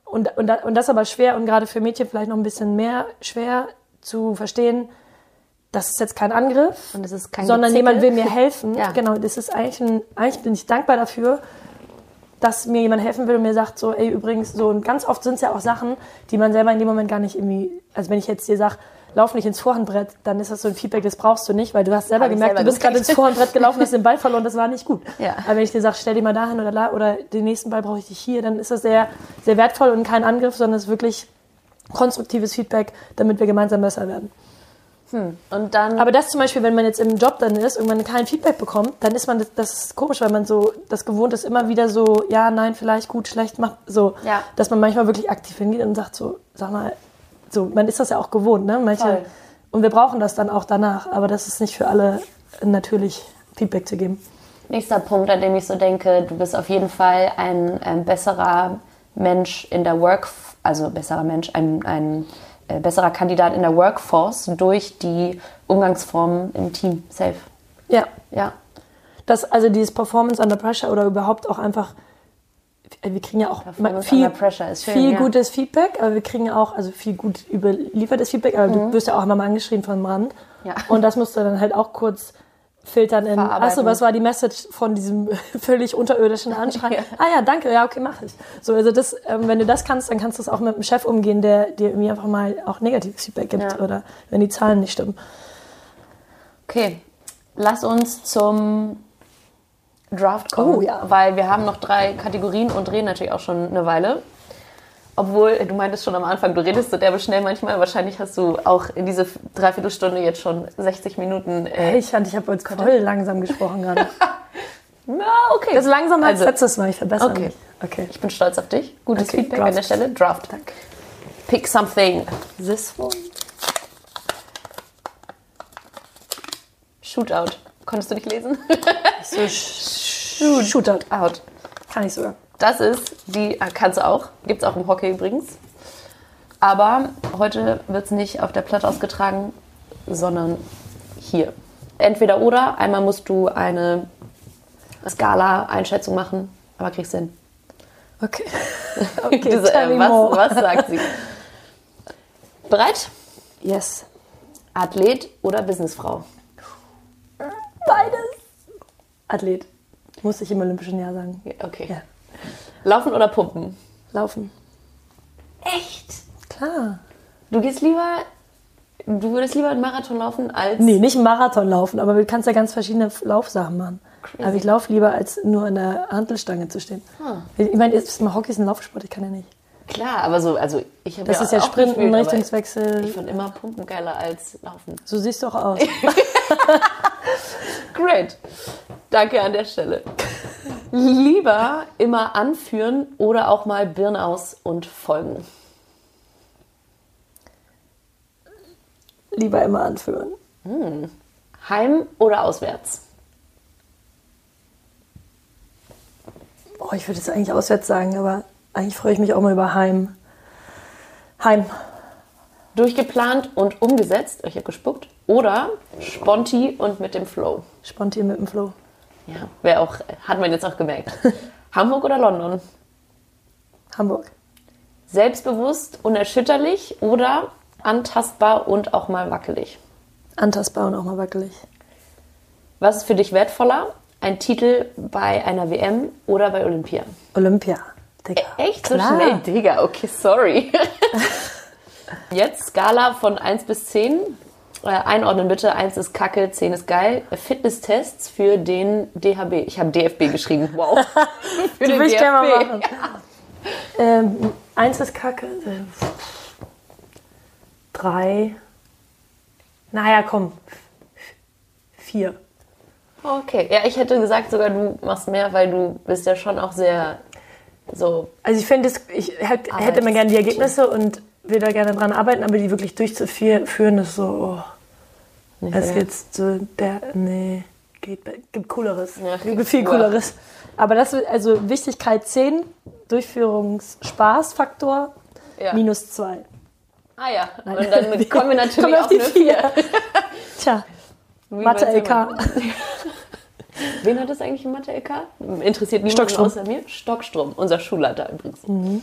und, und, und das aber schwer und gerade für Mädchen vielleicht noch ein bisschen mehr schwer zu verstehen, das ist jetzt kein Angriff, Und es ist kein sondern Gezicke. jemand will mir helfen. Ja. Genau, das ist eigentlich, ein, eigentlich bin ich dankbar dafür, dass mir jemand helfen will und mir sagt so, ey, übrigens, so, und ganz oft sind es ja auch Sachen, die man selber in dem Moment gar nicht irgendwie, also wenn ich jetzt dir sage, lauf nicht ins Vorhandbrett, dann ist das so ein Feedback, das brauchst du nicht, weil du hast selber Hab gemerkt, selber du bist gerade ins Vorhandbrett gelaufen, hast den Ball verloren, das war nicht gut. Ja. Aber wenn ich dir sage, stell dir mal dahin oder da, oder den nächsten Ball brauche ich dich hier, dann ist das sehr, sehr wertvoll und kein Angriff, sondern es ist wirklich konstruktives Feedback, damit wir gemeinsam besser werden. Und dann, Aber das zum Beispiel, wenn man jetzt im Job dann ist, irgendwann kein Feedback bekommt, dann ist man, das, das ist komisch, weil man so, das gewohnt ist, immer wieder so, ja, nein, vielleicht, gut, schlecht, macht, so, Ja. dass man manchmal wirklich aktiv hingeht und sagt so, sag mal, so, man ist das ja auch gewohnt, ne, manche, Voll. und wir brauchen das dann auch danach, aber das ist nicht für alle natürlich Feedback zu geben. nächster Punkt, an dem ich so denke, du bist auf jeden Fall ein, ein besserer Mensch in der Work, also besserer Mensch, ein, ein besserer Kandidat in der Workforce durch die Umgangsformen im Team. Safe. Ja, Ja. das, also dieses Performance under pressure oder überhaupt auch einfach, wir kriegen ja auch viel, schön, viel ja. gutes Feedback, aber wir kriegen ja auch, also viel gut überliefertes Feedback, aber du wirst ja auch immer mal angeschrien von Rand. Mhm. Ja. Und das musst du dann halt auch kurz filtern in, achso, was war die Message von diesem völlig unterirdischen Anschreien? Ja. Ah ja, danke, ja, okay, mach ich. So, also das, ähm, wenn du das kannst, dann kannst du es auch mit einem Chef umgehen, der dir irgendwie einfach mal auch negatives Feedback gibt Ja. oder wenn die Zahlen nicht stimmen. Okay, lass uns zum Draft kommen. Oh, ja. Weil wir haben noch drei Kategorien und reden natürlich auch schon eine Weile. Obwohl, du meintest schon am Anfang, du redest so derbe schnell manchmal. Wahrscheinlich hast du auch in diese Dreiviertelstunde jetzt schon 60 Minuten. Äh, ich fand, ich habe jetzt voll langsam gesprochen gerade. na, okay. Das langsam als Also, letztes Mal, ich verbessere Okay. mich. Okay. Ich bin stolz auf dich. Gutes Okay, Feedback Draft. an der Stelle. Draft. Danke. Pick something. This one. Shootout. Konntest du nicht lesen? So sh Shootout. Out. Kann ich sogar. Das ist die, ah, kannst du auch, gibt es auch im Hockey übrigens. Aber heute wird es nicht auf der Platte ausgetragen, sondern hier. Entweder oder, einmal musst du eine Skala-Einschätzung machen, aber kriegst du hin. Okay. Okay, Diese, äh, was, was sagt sie? Bereit? Yes. Athlet oder Businessfrau? Beides. Athlet. Muss ich im Olympischen Jahr sagen. Okay. Ja. Laufen oder pumpen? Laufen. Echt? Klar. Du gehst lieber, du würdest lieber einen Marathon laufen als. Nee, nicht einen Marathon laufen, aber du kannst ja ganz verschiedene Laufsachen machen. Crazy. Aber ich laufe lieber, als nur an der Hantelstange zu stehen. Ah. Ich meine, mal Hockey ist ein Laufsport, ich kann ja nicht. Klar, aber so, also ich habe Das ist ja auch Sprinten, gespielt, Richtungswechsel. Ich fand immer Pumpen geiler als Laufen. So siehst du auch aus. Great. Danke an der Stelle. Lieber immer anführen oder auch mal Birn aus und folgen. Lieber immer anführen. Heim oder auswärts? Oh, ich würde jetzt eigentlich auswärts sagen, aber eigentlich freue ich mich auch mal über Heim. Heim. Durchgeplant und umgesetzt, ich habe gespuckt. Oder Sponti und mit dem Flow. Spontan mit dem Flow. Ja, wäre auch, hat man jetzt auch gemerkt. Hamburg oder London? Hamburg. Selbstbewusst, unerschütterlich oder antastbar und auch mal wackelig? Antastbar und auch mal wackelig. Was ist für dich wertvoller? Ein Titel bei einer WM oder bei Olympia? Olympia. Digga. Echt Klar. so schnell? Digga, okay, sorry. Jetzt Skala von 1 bis 10. Äh, einordnen bitte. 1 ist kacke, 10 ist geil. Fitnesstests für den DHB. Ich habe DFB geschrieben. Wow. für Die will ich gerne mal machen. Ähm, eins ist kacke. äh, Drei. Naja, komm. Vier. Okay. Ja, ich hätte gesagt, sogar du machst mehr, weil du bist ja schon auch sehr so. Also ich finde, es- ich hätte, hätte mir gerne die Ergebnisse und will da gerne dran arbeiten, aber die wirklich durchzuführen, ist so, oh, Nicht es jetzt so, der, nee, geht, gibt Cooleres. Ja, gibt viel. Cooleres. Aber das, ist- also Wichtigkeit 10, Durchführungsspaßfaktor Ja. minus 2. Ah ja. Und dann kommen wir natürlich wir auf auf die eine 4. Tja, Wie Mathe LK. Wen hat das eigentlich in Mathe LK? Interessiert niemanden Stockstrom. außer mir? Stockstrom, unser Schulleiter übrigens. Mhm.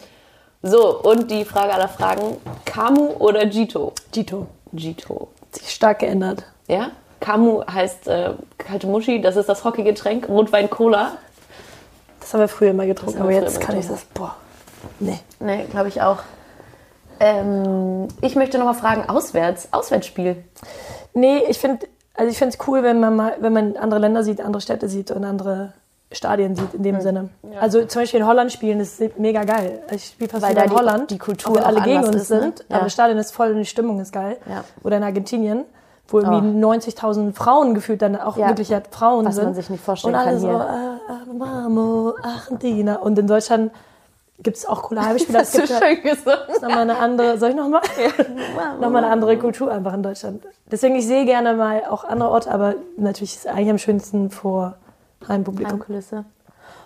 So, und die Frage aller Fragen: Kamu oder Jito? Gito. Jito. Sich stark geändert. Ja? Kamu heißt äh, kalte Muschi, das ist das Hockeygetränk, Rotwein Cola. Das haben wir früher mal getrunken, aber jetzt kann mal ich das, boah, nee. Ne, glaube ich auch. Ähm, ich möchte noch mal fragen: Auswärts, Auswärtsspiel. Nee, ich finde also ich finde es cool, wenn man mal, wenn man andere Länder sieht, andere Städte sieht und andere Stadien sieht in dem Sinne. Also zum Beispiel in Holland spielen ist mega geil. Ich spiele fast Weil da in die- Holland, die Kultur alle gegen uns ist, ne? sind, Ja. aber das Stadion ist voll und die Stimmung ist geil. Ja. Oder in Argentinien, wo irgendwie 90.000 Frauen gefühlt dann auch Ja. wirklich ja, Frauen Was sind. man sich nicht vorstellen und alle kann so, hier. äh, äh, Mamo, Argentina. Und in Deutschland gibt es auch coole Heimspiele. Es Hast du gibt ja, schön gesagt. nochmal eine andere, soll ich nochmal? nochmal eine andere Kultur einfach in Deutschland. Deswegen, ich sehe gerne mal auch andere Orte, aber natürlich ist es eigentlich am schönsten vor Heimpublikum. Heimkulisse.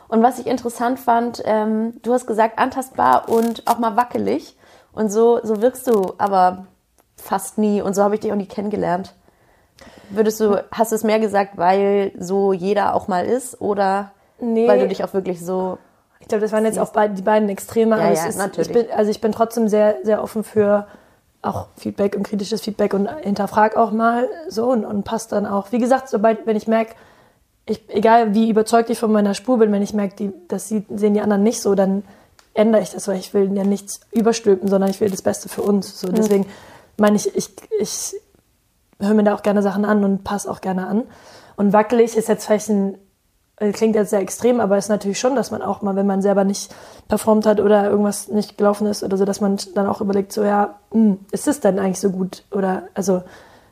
Und was ich interessant fand, ähm, du hast gesagt, antastbar und auch mal wackelig. Und so, so wirkst du aber fast nie. Und so habe ich dich auch nie kennengelernt. Würdest du, hast du es mehr gesagt, weil so jeder auch mal ist? Oder Nee. weil du dich auch wirklich so. Ich glaube, das waren jetzt auch beid, die beiden Extreme. Ja, aber ja, ist, natürlich. Ich bin, also ich bin trotzdem sehr, sehr offen für auch Feedback und kritisches Feedback und hinterfrag auch mal so und, und passt dann auch. Wie gesagt, sobald, wenn ich merke, ich, egal wie überzeugt ich von meiner Spur bin, wenn ich merke, die, das sehen die anderen nicht so, dann ändere ich das, weil ich will ja nichts überstülpen, sondern ich will das Beste für uns. Mhm. So, deswegen meine ich, ich, ich höre mir da auch gerne Sachen an und passe auch gerne an. Und wackelig ist jetzt vielleicht ein, äh, klingt jetzt sehr extrem, aber ist natürlich schon, dass man auch mal, wenn man selber nicht performt hat oder irgendwas nicht gelaufen ist oder so, dass man dann auch überlegt, so ja, hm, ist es denn eigentlich so gut? Oder also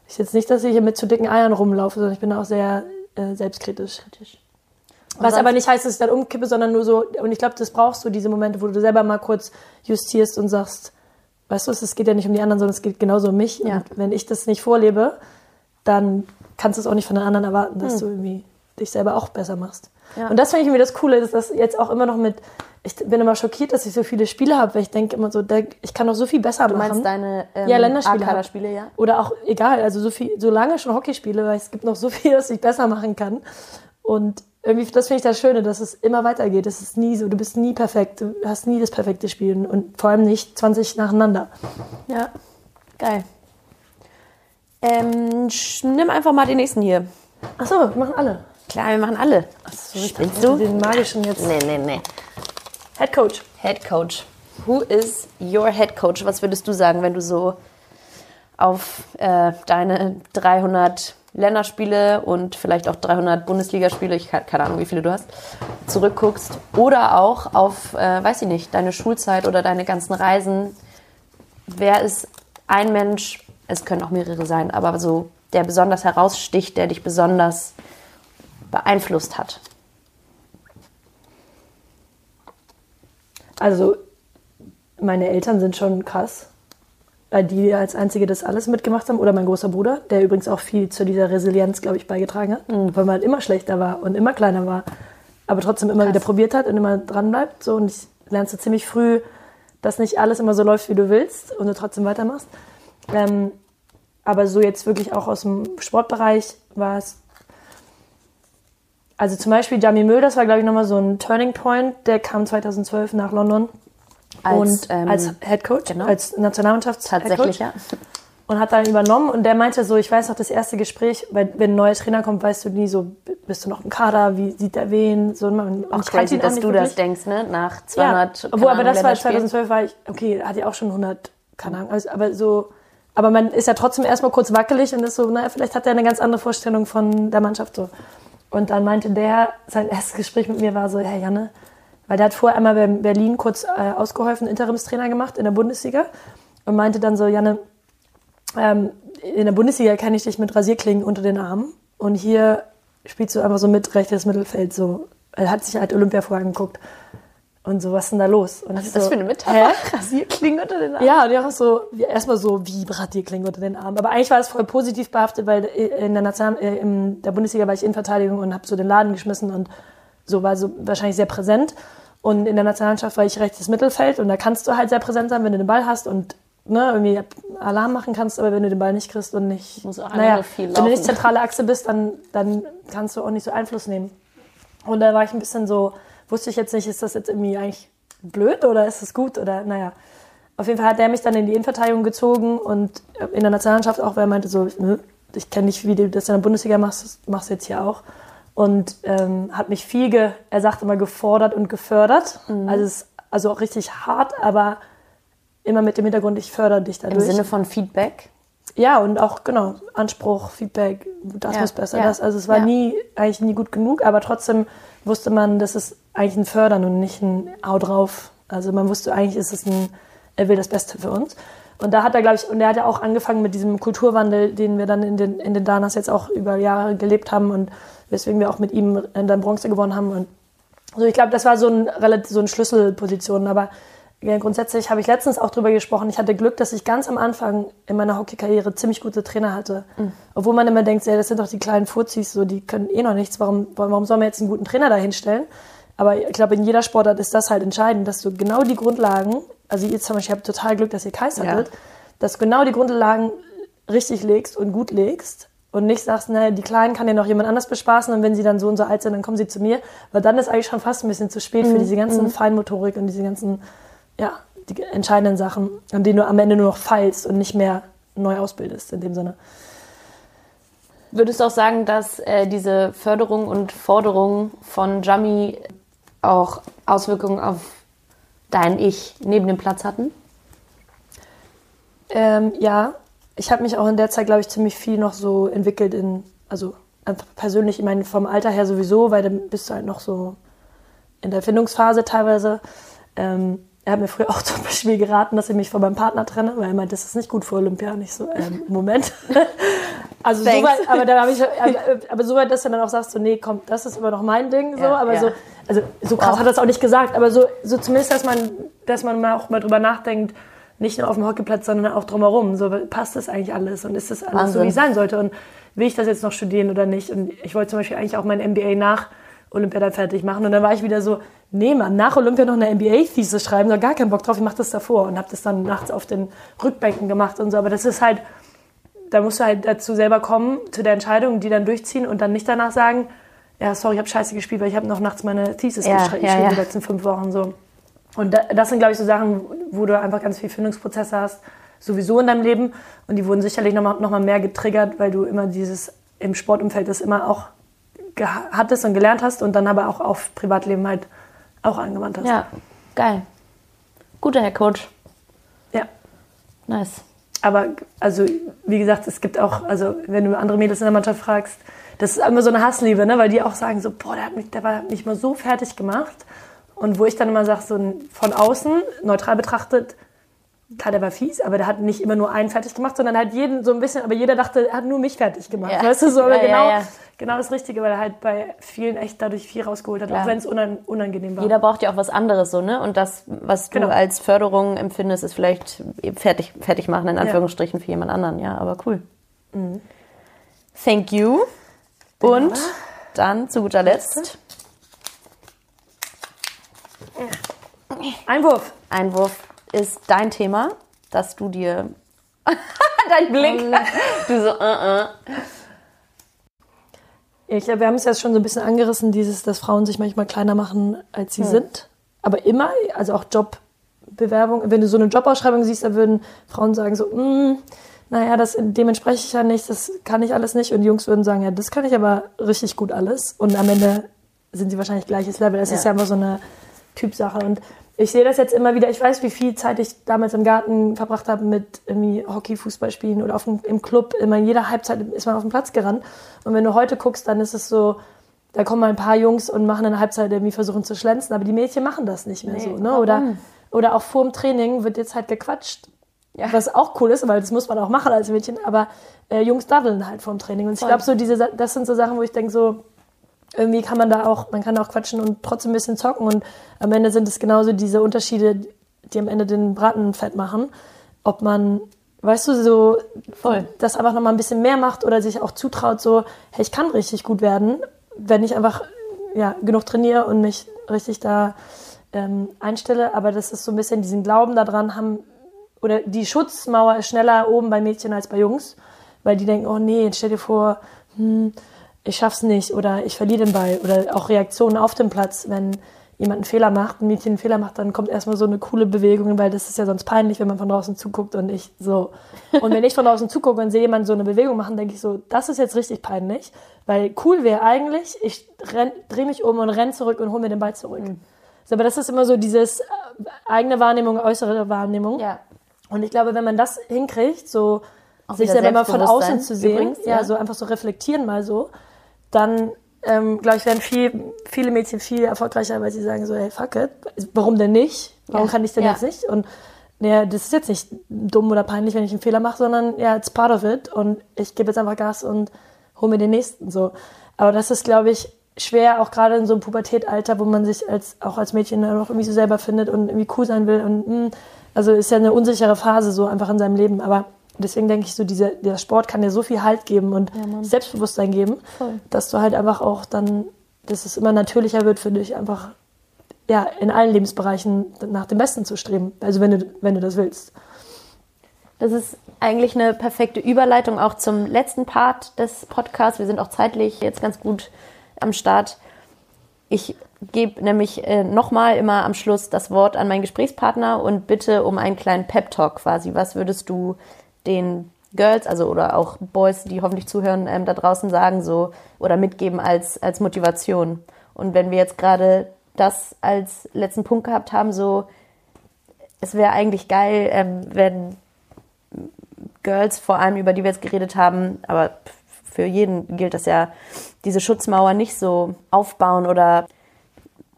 ist jetzt nicht, dass ich hier mit zu dicken Eiern rumlaufe, sondern ich bin auch sehr äh, selbstkritisch. Was aber nicht heißt, dass ich dann umkippe, sondern nur so, und ich glaube, das brauchst du, diese Momente, wo du selber mal kurz justierst und sagst, weißt du, es geht ja nicht um die anderen, sondern es geht genauso um mich. Ja. Und wenn ich das nicht vorlebe, dann kannst du es auch nicht von den anderen erwarten, dass du irgendwie dich selber auch besser machst. Hm. Ja. Und das finde ich irgendwie das Coole, dass das jetzt auch immer noch mit, ich bin immer schockiert, dass ich so viele Spiele habe, weil ich denke immer so, ich kann noch so viel besser Du machen. meinst deine ähm, Ja, Länderspiele. A-Kader-Spiele, ja? Oder auch, egal, also so viel, so lange schon Hockey spiele, weil es gibt noch so viel, was ich besser machen kann. Und irgendwie, das finde ich das Schöne, dass es immer weitergeht. Es ist nie so, du bist nie perfekt, du hast nie das perfekte Spiel und vor allem nicht 20 nacheinander. Ja. Geil. Ähm, nimm einfach mal den nächsten hier. Achso, wir machen alle. Klar, wir machen alle. Spinnst du? Den magischen jetzt. Nee, nee, nee. Head Coach. Head Coach. Who is your Head Coach? Was würdest du sagen, wenn du so auf äh, deine 300 Länderspiele und vielleicht auch 300 Bundesligaspiele, ich ke- keine Ahnung, wie viele du hast, zurückguckst oder auch auf, äh, weiß ich nicht, deine Schulzeit oder deine ganzen Reisen? Wer ist ein Mensch, es können auch mehrere sein, aber so der besonders heraussticht, der dich besonders beeinflusst hat? Also, meine Eltern sind schon krass, weil die als Einzige das alles mitgemacht haben. Oder mein großer Bruder, der übrigens auch viel zu dieser Resilienz, glaube ich, beigetragen hat, mhm. weil man halt immer schlechter war und immer kleiner war, aber trotzdem immer krass. wieder probiert hat und immer dran bleibt. So, und ich lernst du ziemlich früh, dass nicht alles immer so läuft, wie du willst und du trotzdem weitermachst. Ähm, aber so jetzt wirklich auch aus dem Sportbereich war es. Also zum Beispiel Jamie Müll, das war glaube ich nochmal so ein Turning Point. Der kam 2012 nach London als, und ähm, als Head Coach, genau. als Nationalmannschafts Tatsächlich, ja. Und hat dann übernommen und der meinte so, ich weiß noch das erste Gespräch, weil wenn ein neuer Trainer kommt, weißt du nie so, bist du noch im Kader, wie sieht der wen, so. Und auch crazy, dass du wirklich. das denkst, ne, nach 200 ja. Obwohl, aber das war 2012 war ich, okay, hatte ich auch schon 100, keine Ahnung, also, aber so, aber man ist ja trotzdem erstmal kurz wackelig und ist so, naja, vielleicht hat er eine ganz andere Vorstellung von der Mannschaft so. Und dann meinte der, sein erstes Gespräch mit mir war so, Herr Janne, weil der hat vorher einmal bei Berlin kurz äh, ausgeholfen, Interimstrainer gemacht in der Bundesliga und meinte dann so, Janne, ähm, in der Bundesliga kenne ich dich mit Rasierklingen unter den Armen und hier spielst du einfach so mit rechtes Mittelfeld so. Er hat sich halt Olympia vorher angeguckt. Und so, was ist denn da los? Und was ist das für eine Metapher? Rasierklingen unter den Armen? Ja, und ja auch so, erstmal so, wie Rasierklingen unter den Armen. Aber eigentlich war es voll positiv behaftet, weil in der, National äh, in der Bundesliga war ich in Verteidigung und habe so den Laden geschmissen und so war so wahrscheinlich sehr präsent. Und in der Nationalmannschaft war ich rechtes Mittelfeld und da kannst du halt sehr präsent sein, wenn du den Ball hast und ne, irgendwie Alarm machen kannst, aber wenn du den Ball nicht kriegst und nicht, naja, viel wenn du nicht zentrale Achse bist, dann, dann kannst du auch nicht so Einfluss nehmen. Und da war ich ein bisschen so, wusste ich jetzt nicht, ist das jetzt irgendwie eigentlich blöd oder ist das gut oder naja. Auf jeden Fall hat der mich dann in die Innenverteidigung gezogen und in der Nationalmannschaft auch, weil er meinte so, ich kenne nicht, wie du das in der Bundesliga machst, das machst du jetzt hier auch und ähm, hat mich viel, ge, er sagt immer, gefordert und gefördert. Mhm. Also, es, also auch richtig hart, aber immer mit dem Hintergrund, ich fördere dich dadurch. Im Sinne von Feedback? Ja, und auch, genau, Anspruch, Feedback, das ja, muss besser, ja. das. Also es war ja. nie, eigentlich nie gut genug, aber trotzdem wusste man, das ist eigentlich ein Fördern und nicht ein Hau drauf. Also man wusste, eigentlich ist es ein, er will das Beste für uns. Und da hat er, glaube ich, und er hat ja auch angefangen mit diesem Kulturwandel, den wir dann in den, in den Danas jetzt auch über Jahre gelebt haben und weswegen wir auch mit ihm dann Bronze gewonnen haben. Und also ich glaube, das war so ein relativ so eine Schlüsselposition. Aber ja, grundsätzlich habe ich letztens auch darüber gesprochen. Ich hatte Glück, dass ich ganz am Anfang in meiner Hockeykarriere ziemlich gute Trainer hatte. Mhm. Obwohl man immer denkt, ja, das sind doch die kleinen Fuzis, so die können eh noch nichts. Warum, warum soll man jetzt einen guten Trainer da hinstellen? Aber ich glaube, in jeder Sportart ist das halt entscheidend, dass du genau die Grundlagen, also ihr zum Beispiel habt total Glück, dass ihr Kais hattet, ja. dass du genau die Grundlagen richtig legst und gut legst und nicht sagst, naja, die Kleinen kann ja noch jemand anders bespaßen und wenn sie dann so und so alt sind, dann kommen sie zu mir, weil dann ist eigentlich schon fast ein bisschen zu spät mhm. für diese ganzen mhm. Feinmotorik und diese ganzen, ja, die entscheidenden Sachen, an denen du am Ende nur noch feilst und nicht mehr neu ausbildest in dem Sinne. Würdest du auch sagen, dass äh, diese Förderung und Forderung von Jami auch Auswirkungen auf dein Ich neben dem Platz hatten? Ähm, ja, ich habe mich auch in der Zeit, glaube ich, ziemlich viel noch so entwickelt in, also persönlich, ich meine, vom Alter her sowieso, weil dann bist du halt noch so in der Erfindungsphase teilweise. Ähm, er hat mir früher auch zum Beispiel geraten, dass ich mich von meinem Partner trenne, weil er meint, das ist nicht gut für Olympia. Nicht so, ähm, Moment. also so weit, aber da habe ich, aber, aber so weit, dass du dann auch sagst, so, nee, komm, das ist immer noch mein Ding, so, ja, aber ja. so, also so krass wow. hat er es auch nicht gesagt, aber so, so zumindest, dass man, dass man mal auch mal drüber nachdenkt, nicht nur auf dem Hockeyplatz, sondern auch drumherum. So passt das eigentlich alles und ist das alles Wahnsinn. so, wie es sein sollte? Und will ich das jetzt noch studieren oder nicht? Und ich wollte zum Beispiel eigentlich auch mein MBA nach Olympia dann fertig machen. Und dann war ich wieder so, nee, man, nach Olympia noch eine MBA-Thesis schreiben, da gar keinen Bock drauf, ich mache das davor. Und habe das dann nachts auf den Rückbänken gemacht und so. Aber das ist halt, da musst du halt dazu selber kommen, zu der Entscheidung, die dann durchziehen und dann nicht danach sagen, ja, sorry, ich habe scheiße gespielt, weil ich habe noch nachts meine Thesis ja, geschrieben, ja, ja. die letzten fünf Wochen so. Und das sind, glaube ich, so Sachen, wo du einfach ganz viel Findungsprozesse hast, sowieso in deinem Leben. Und die wurden sicherlich nochmal noch mal mehr getriggert, weil du immer dieses im Sportumfeld das immer auch hattest und gelernt hast und dann aber auch auf Privatleben halt auch angewandt hast. Ja, geil. Guter Herr Coach. Ja. Nice. Aber also, wie gesagt, es gibt auch, also wenn du andere Mädels in der Mannschaft fragst, das ist immer so eine Hassliebe, ne? weil die auch sagen so, boah, der hat mich, der war mich mal so fertig gemacht. Und wo ich dann immer sage, so von außen, neutral betrachtet, klar, der war fies, aber der hat nicht immer nur einen fertig gemacht, sondern hat jeden so ein bisschen, aber jeder dachte, er hat nur mich fertig gemacht. Ja. Weißt du, so, aber Ja, genau, ja. genau das Richtige, weil er halt bei vielen echt dadurch viel rausgeholt hat, Klar. auch wenn es unan unangenehm war. Jeder braucht ja auch was anderes so, ne? Und das, was du Genau. als Förderung empfindest, ist vielleicht fertig, fertig machen, in Anführungsstrichen, für jemand anderen. Ja, aber cool. Thank you. Und dann zu guter Letzt Einwurf. Einwurf ist dein Thema, dass du dir. dein Blick. du so, äh, äh. Ich glaube, wir haben es jetzt schon so ein bisschen angerissen, dieses, dass Frauen sich manchmal kleiner machen, als sie sind. Aber immer, also auch Jobbewerbung, wenn du so eine Jobausschreibung siehst, da würden Frauen sagen so, mm, naja, das, dem entspreche ich ja nicht, das kann ich alles nicht. Und die Jungs würden sagen, ja, das kann ich aber richtig gut alles. Und am Ende sind sie wahrscheinlich gleiches Level. Das ist Ja. ja immer so eine Typsache. Und ich sehe das jetzt immer wieder. Ich weiß, wie viel Zeit ich damals im Garten verbracht habe mit irgendwie Hockey, Fußball spielen oder auf dem, im Club. Immer in jeder Halbzeit ist man auf den Platz gerannt. Und wenn du heute guckst, dann ist es so, da kommen mal ein paar Jungs und machen in der Halbzeit irgendwie versuchen zu schlänzen, aber die Mädchen machen das nicht mehr so. Ne? Oder, oder auch vor dem Training wird jetzt halt gequatscht. Was auch cool ist, weil das muss man auch machen als Mädchen, aber äh, Jungs daddeln halt vorm Training. Und ich glaube, so diese, das sind so Sachen, wo ich denke, so, irgendwie kann man da auch, man kann auch quatschen und trotzdem ein bisschen zocken und am Ende sind es genauso diese Unterschiede, die am Ende den Braten fett machen. Ob man, weißt du, so Voll. das einfach nochmal ein bisschen mehr macht oder sich auch zutraut, so, hey, ich kann richtig gut werden, wenn ich einfach ja, genug trainiere und mich richtig da ähm, einstelle. Aber das ist so ein bisschen diesen Glauben daran haben, oder die Schutzmauer ist schneller oben bei Mädchen als bei Jungs, weil die denken, oh nee, jetzt stell dir vor, hm, ich schaff's nicht oder ich verliere den Ball oder auch Reaktionen auf dem Platz, wenn jemand einen Fehler macht, ein Mädchen einen Fehler macht, dann kommt erstmal so eine coole Bewegung, weil das ist ja sonst peinlich, wenn man von draußen zuguckt und ich so. Und wenn ich von draußen zugucke und sehe jemanden so eine Bewegung machen, denke ich so, das ist jetzt richtig peinlich, weil cool wäre eigentlich, ich drehe mich um und renn zurück und hole mir den Ball zurück. So, aber das ist immer so dieses äh, eigene Wahrnehmung, äußere Wahrnehmung. Ja. Und ich glaube, wenn man das hinkriegt, so Auch sich selber mal von außen zu sehen, übrigens, ja, ja. so einfach so reflektieren mal so, dann ähm, glaube ich, werden viel, viele Mädchen viel erfolgreicher, weil sie sagen so, hey, fuck it, warum denn nicht? Warum Ja, kann ich denn ja. jetzt nicht? Und ja, das ist jetzt nicht dumm oder peinlich, wenn ich einen Fehler mache, sondern ja, it's part of it und ich gebe jetzt einfach Gas und hol mir den nächsten so. Aber das ist, glaube ich, schwer, auch gerade in so einem Pubertätalter, wo man sich als auch als Mädchen dann auch irgendwie so selber findet und irgendwie cool sein will und mh, also ist ja eine unsichere Phase so einfach in seinem Leben, aber deswegen denke ich so, dieser, der Sport kann dir so viel Halt geben und Selbstbewusstsein geben, Voll. dass du halt einfach auch dann, dass es immer natürlicher wird für dich, einfach ja, in allen Lebensbereichen nach dem Besten zu streben. Also wenn du, wenn du das willst. Das ist eigentlich eine perfekte Überleitung auch zum letzten Part des Podcasts. Wir sind auch zeitlich jetzt ganz gut am Start. Ich gebe nämlich äh, nochmal immer am Schluss das Wort an meinen Gesprächspartner und bitte um einen kleinen Pep-Talk quasi. Was würdest du den Girls, also oder auch Boys, die hoffentlich zuhören, ähm, da draußen sagen so oder mitgeben als, als Motivation? Und wenn wir jetzt gerade das als letzten Punkt gehabt haben, so es wäre eigentlich geil, ähm, wenn Girls, vor allem über die wir jetzt geredet haben, aber für jeden gilt das ja, diese Schutzmauer nicht so aufbauen oder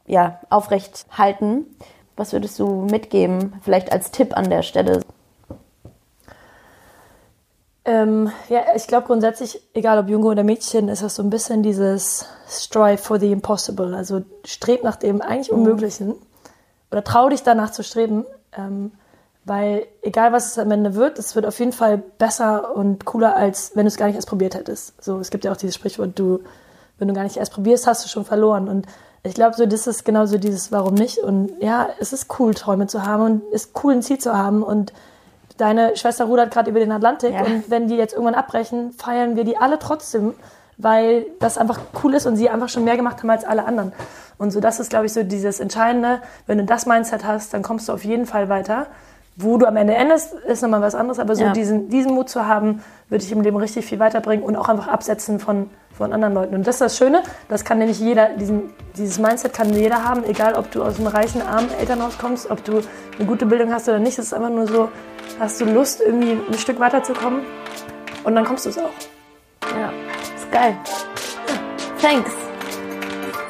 ja, aufrecht halten. Was würdest du mitgeben, vielleicht als Tipp an der Stelle? Ähm, ja, ich glaube grundsätzlich, egal ob Junge oder Mädchen, ist das so ein bisschen dieses Strive for the Impossible. Also streb nach dem eigentlich Unmöglichen oder trau dich danach zu streben, ähm, weil egal was es am Ende wird, es wird auf jeden Fall besser und cooler, als wenn du es gar nicht erst probiert hättest. So, es gibt ja auch dieses Sprichwort, du, wenn du gar nicht erst probierst, hast du schon verloren. Und ich glaube, so das ist genauso dieses Warum nicht. Und ja, es ist cool, Träume zu haben und es ist cool, ein Ziel zu haben und deine Schwester rudert gerade über den Atlantik Ja. und wenn die jetzt irgendwann abbrechen, feiern wir die alle trotzdem, weil das einfach cool ist und sie einfach schon mehr gemacht haben als alle anderen. Und so das ist, glaube ich, so dieses Entscheidende. Wenn du das Mindset hast, dann kommst du auf jeden Fall weiter. Wo du am Ende endest, ist nochmal was anderes, aber so Ja. diesen, diesen Mut zu haben, würde ich im Leben richtig viel weiterbringen und auch einfach absetzen von, von anderen Leuten. Und das ist das Schöne, das kann nämlich jeder, diesen, dieses Mindset kann jeder haben, egal ob du aus einem reichen, armen Elternhaus kommst, ob du eine gute Bildung hast oder nicht. Es ist einfach nur so, hast du Lust, irgendwie ein Stück weiterzukommen und dann kommst du es auch. Ja, ist geil. Thanks.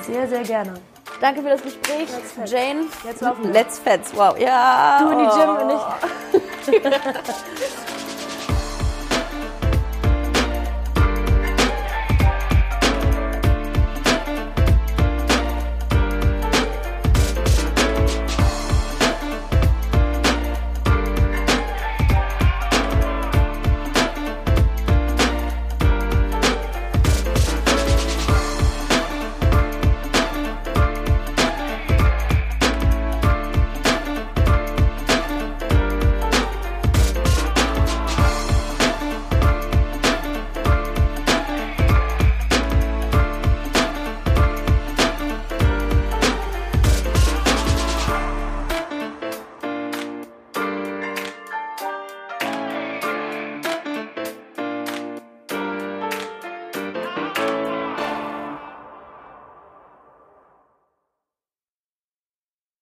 Sehr, sehr gerne. Danke für das Gespräch, Let's Jane. Jetzt laufen wir. Let's Fets, wow. Ja. Du in die Gym und ich.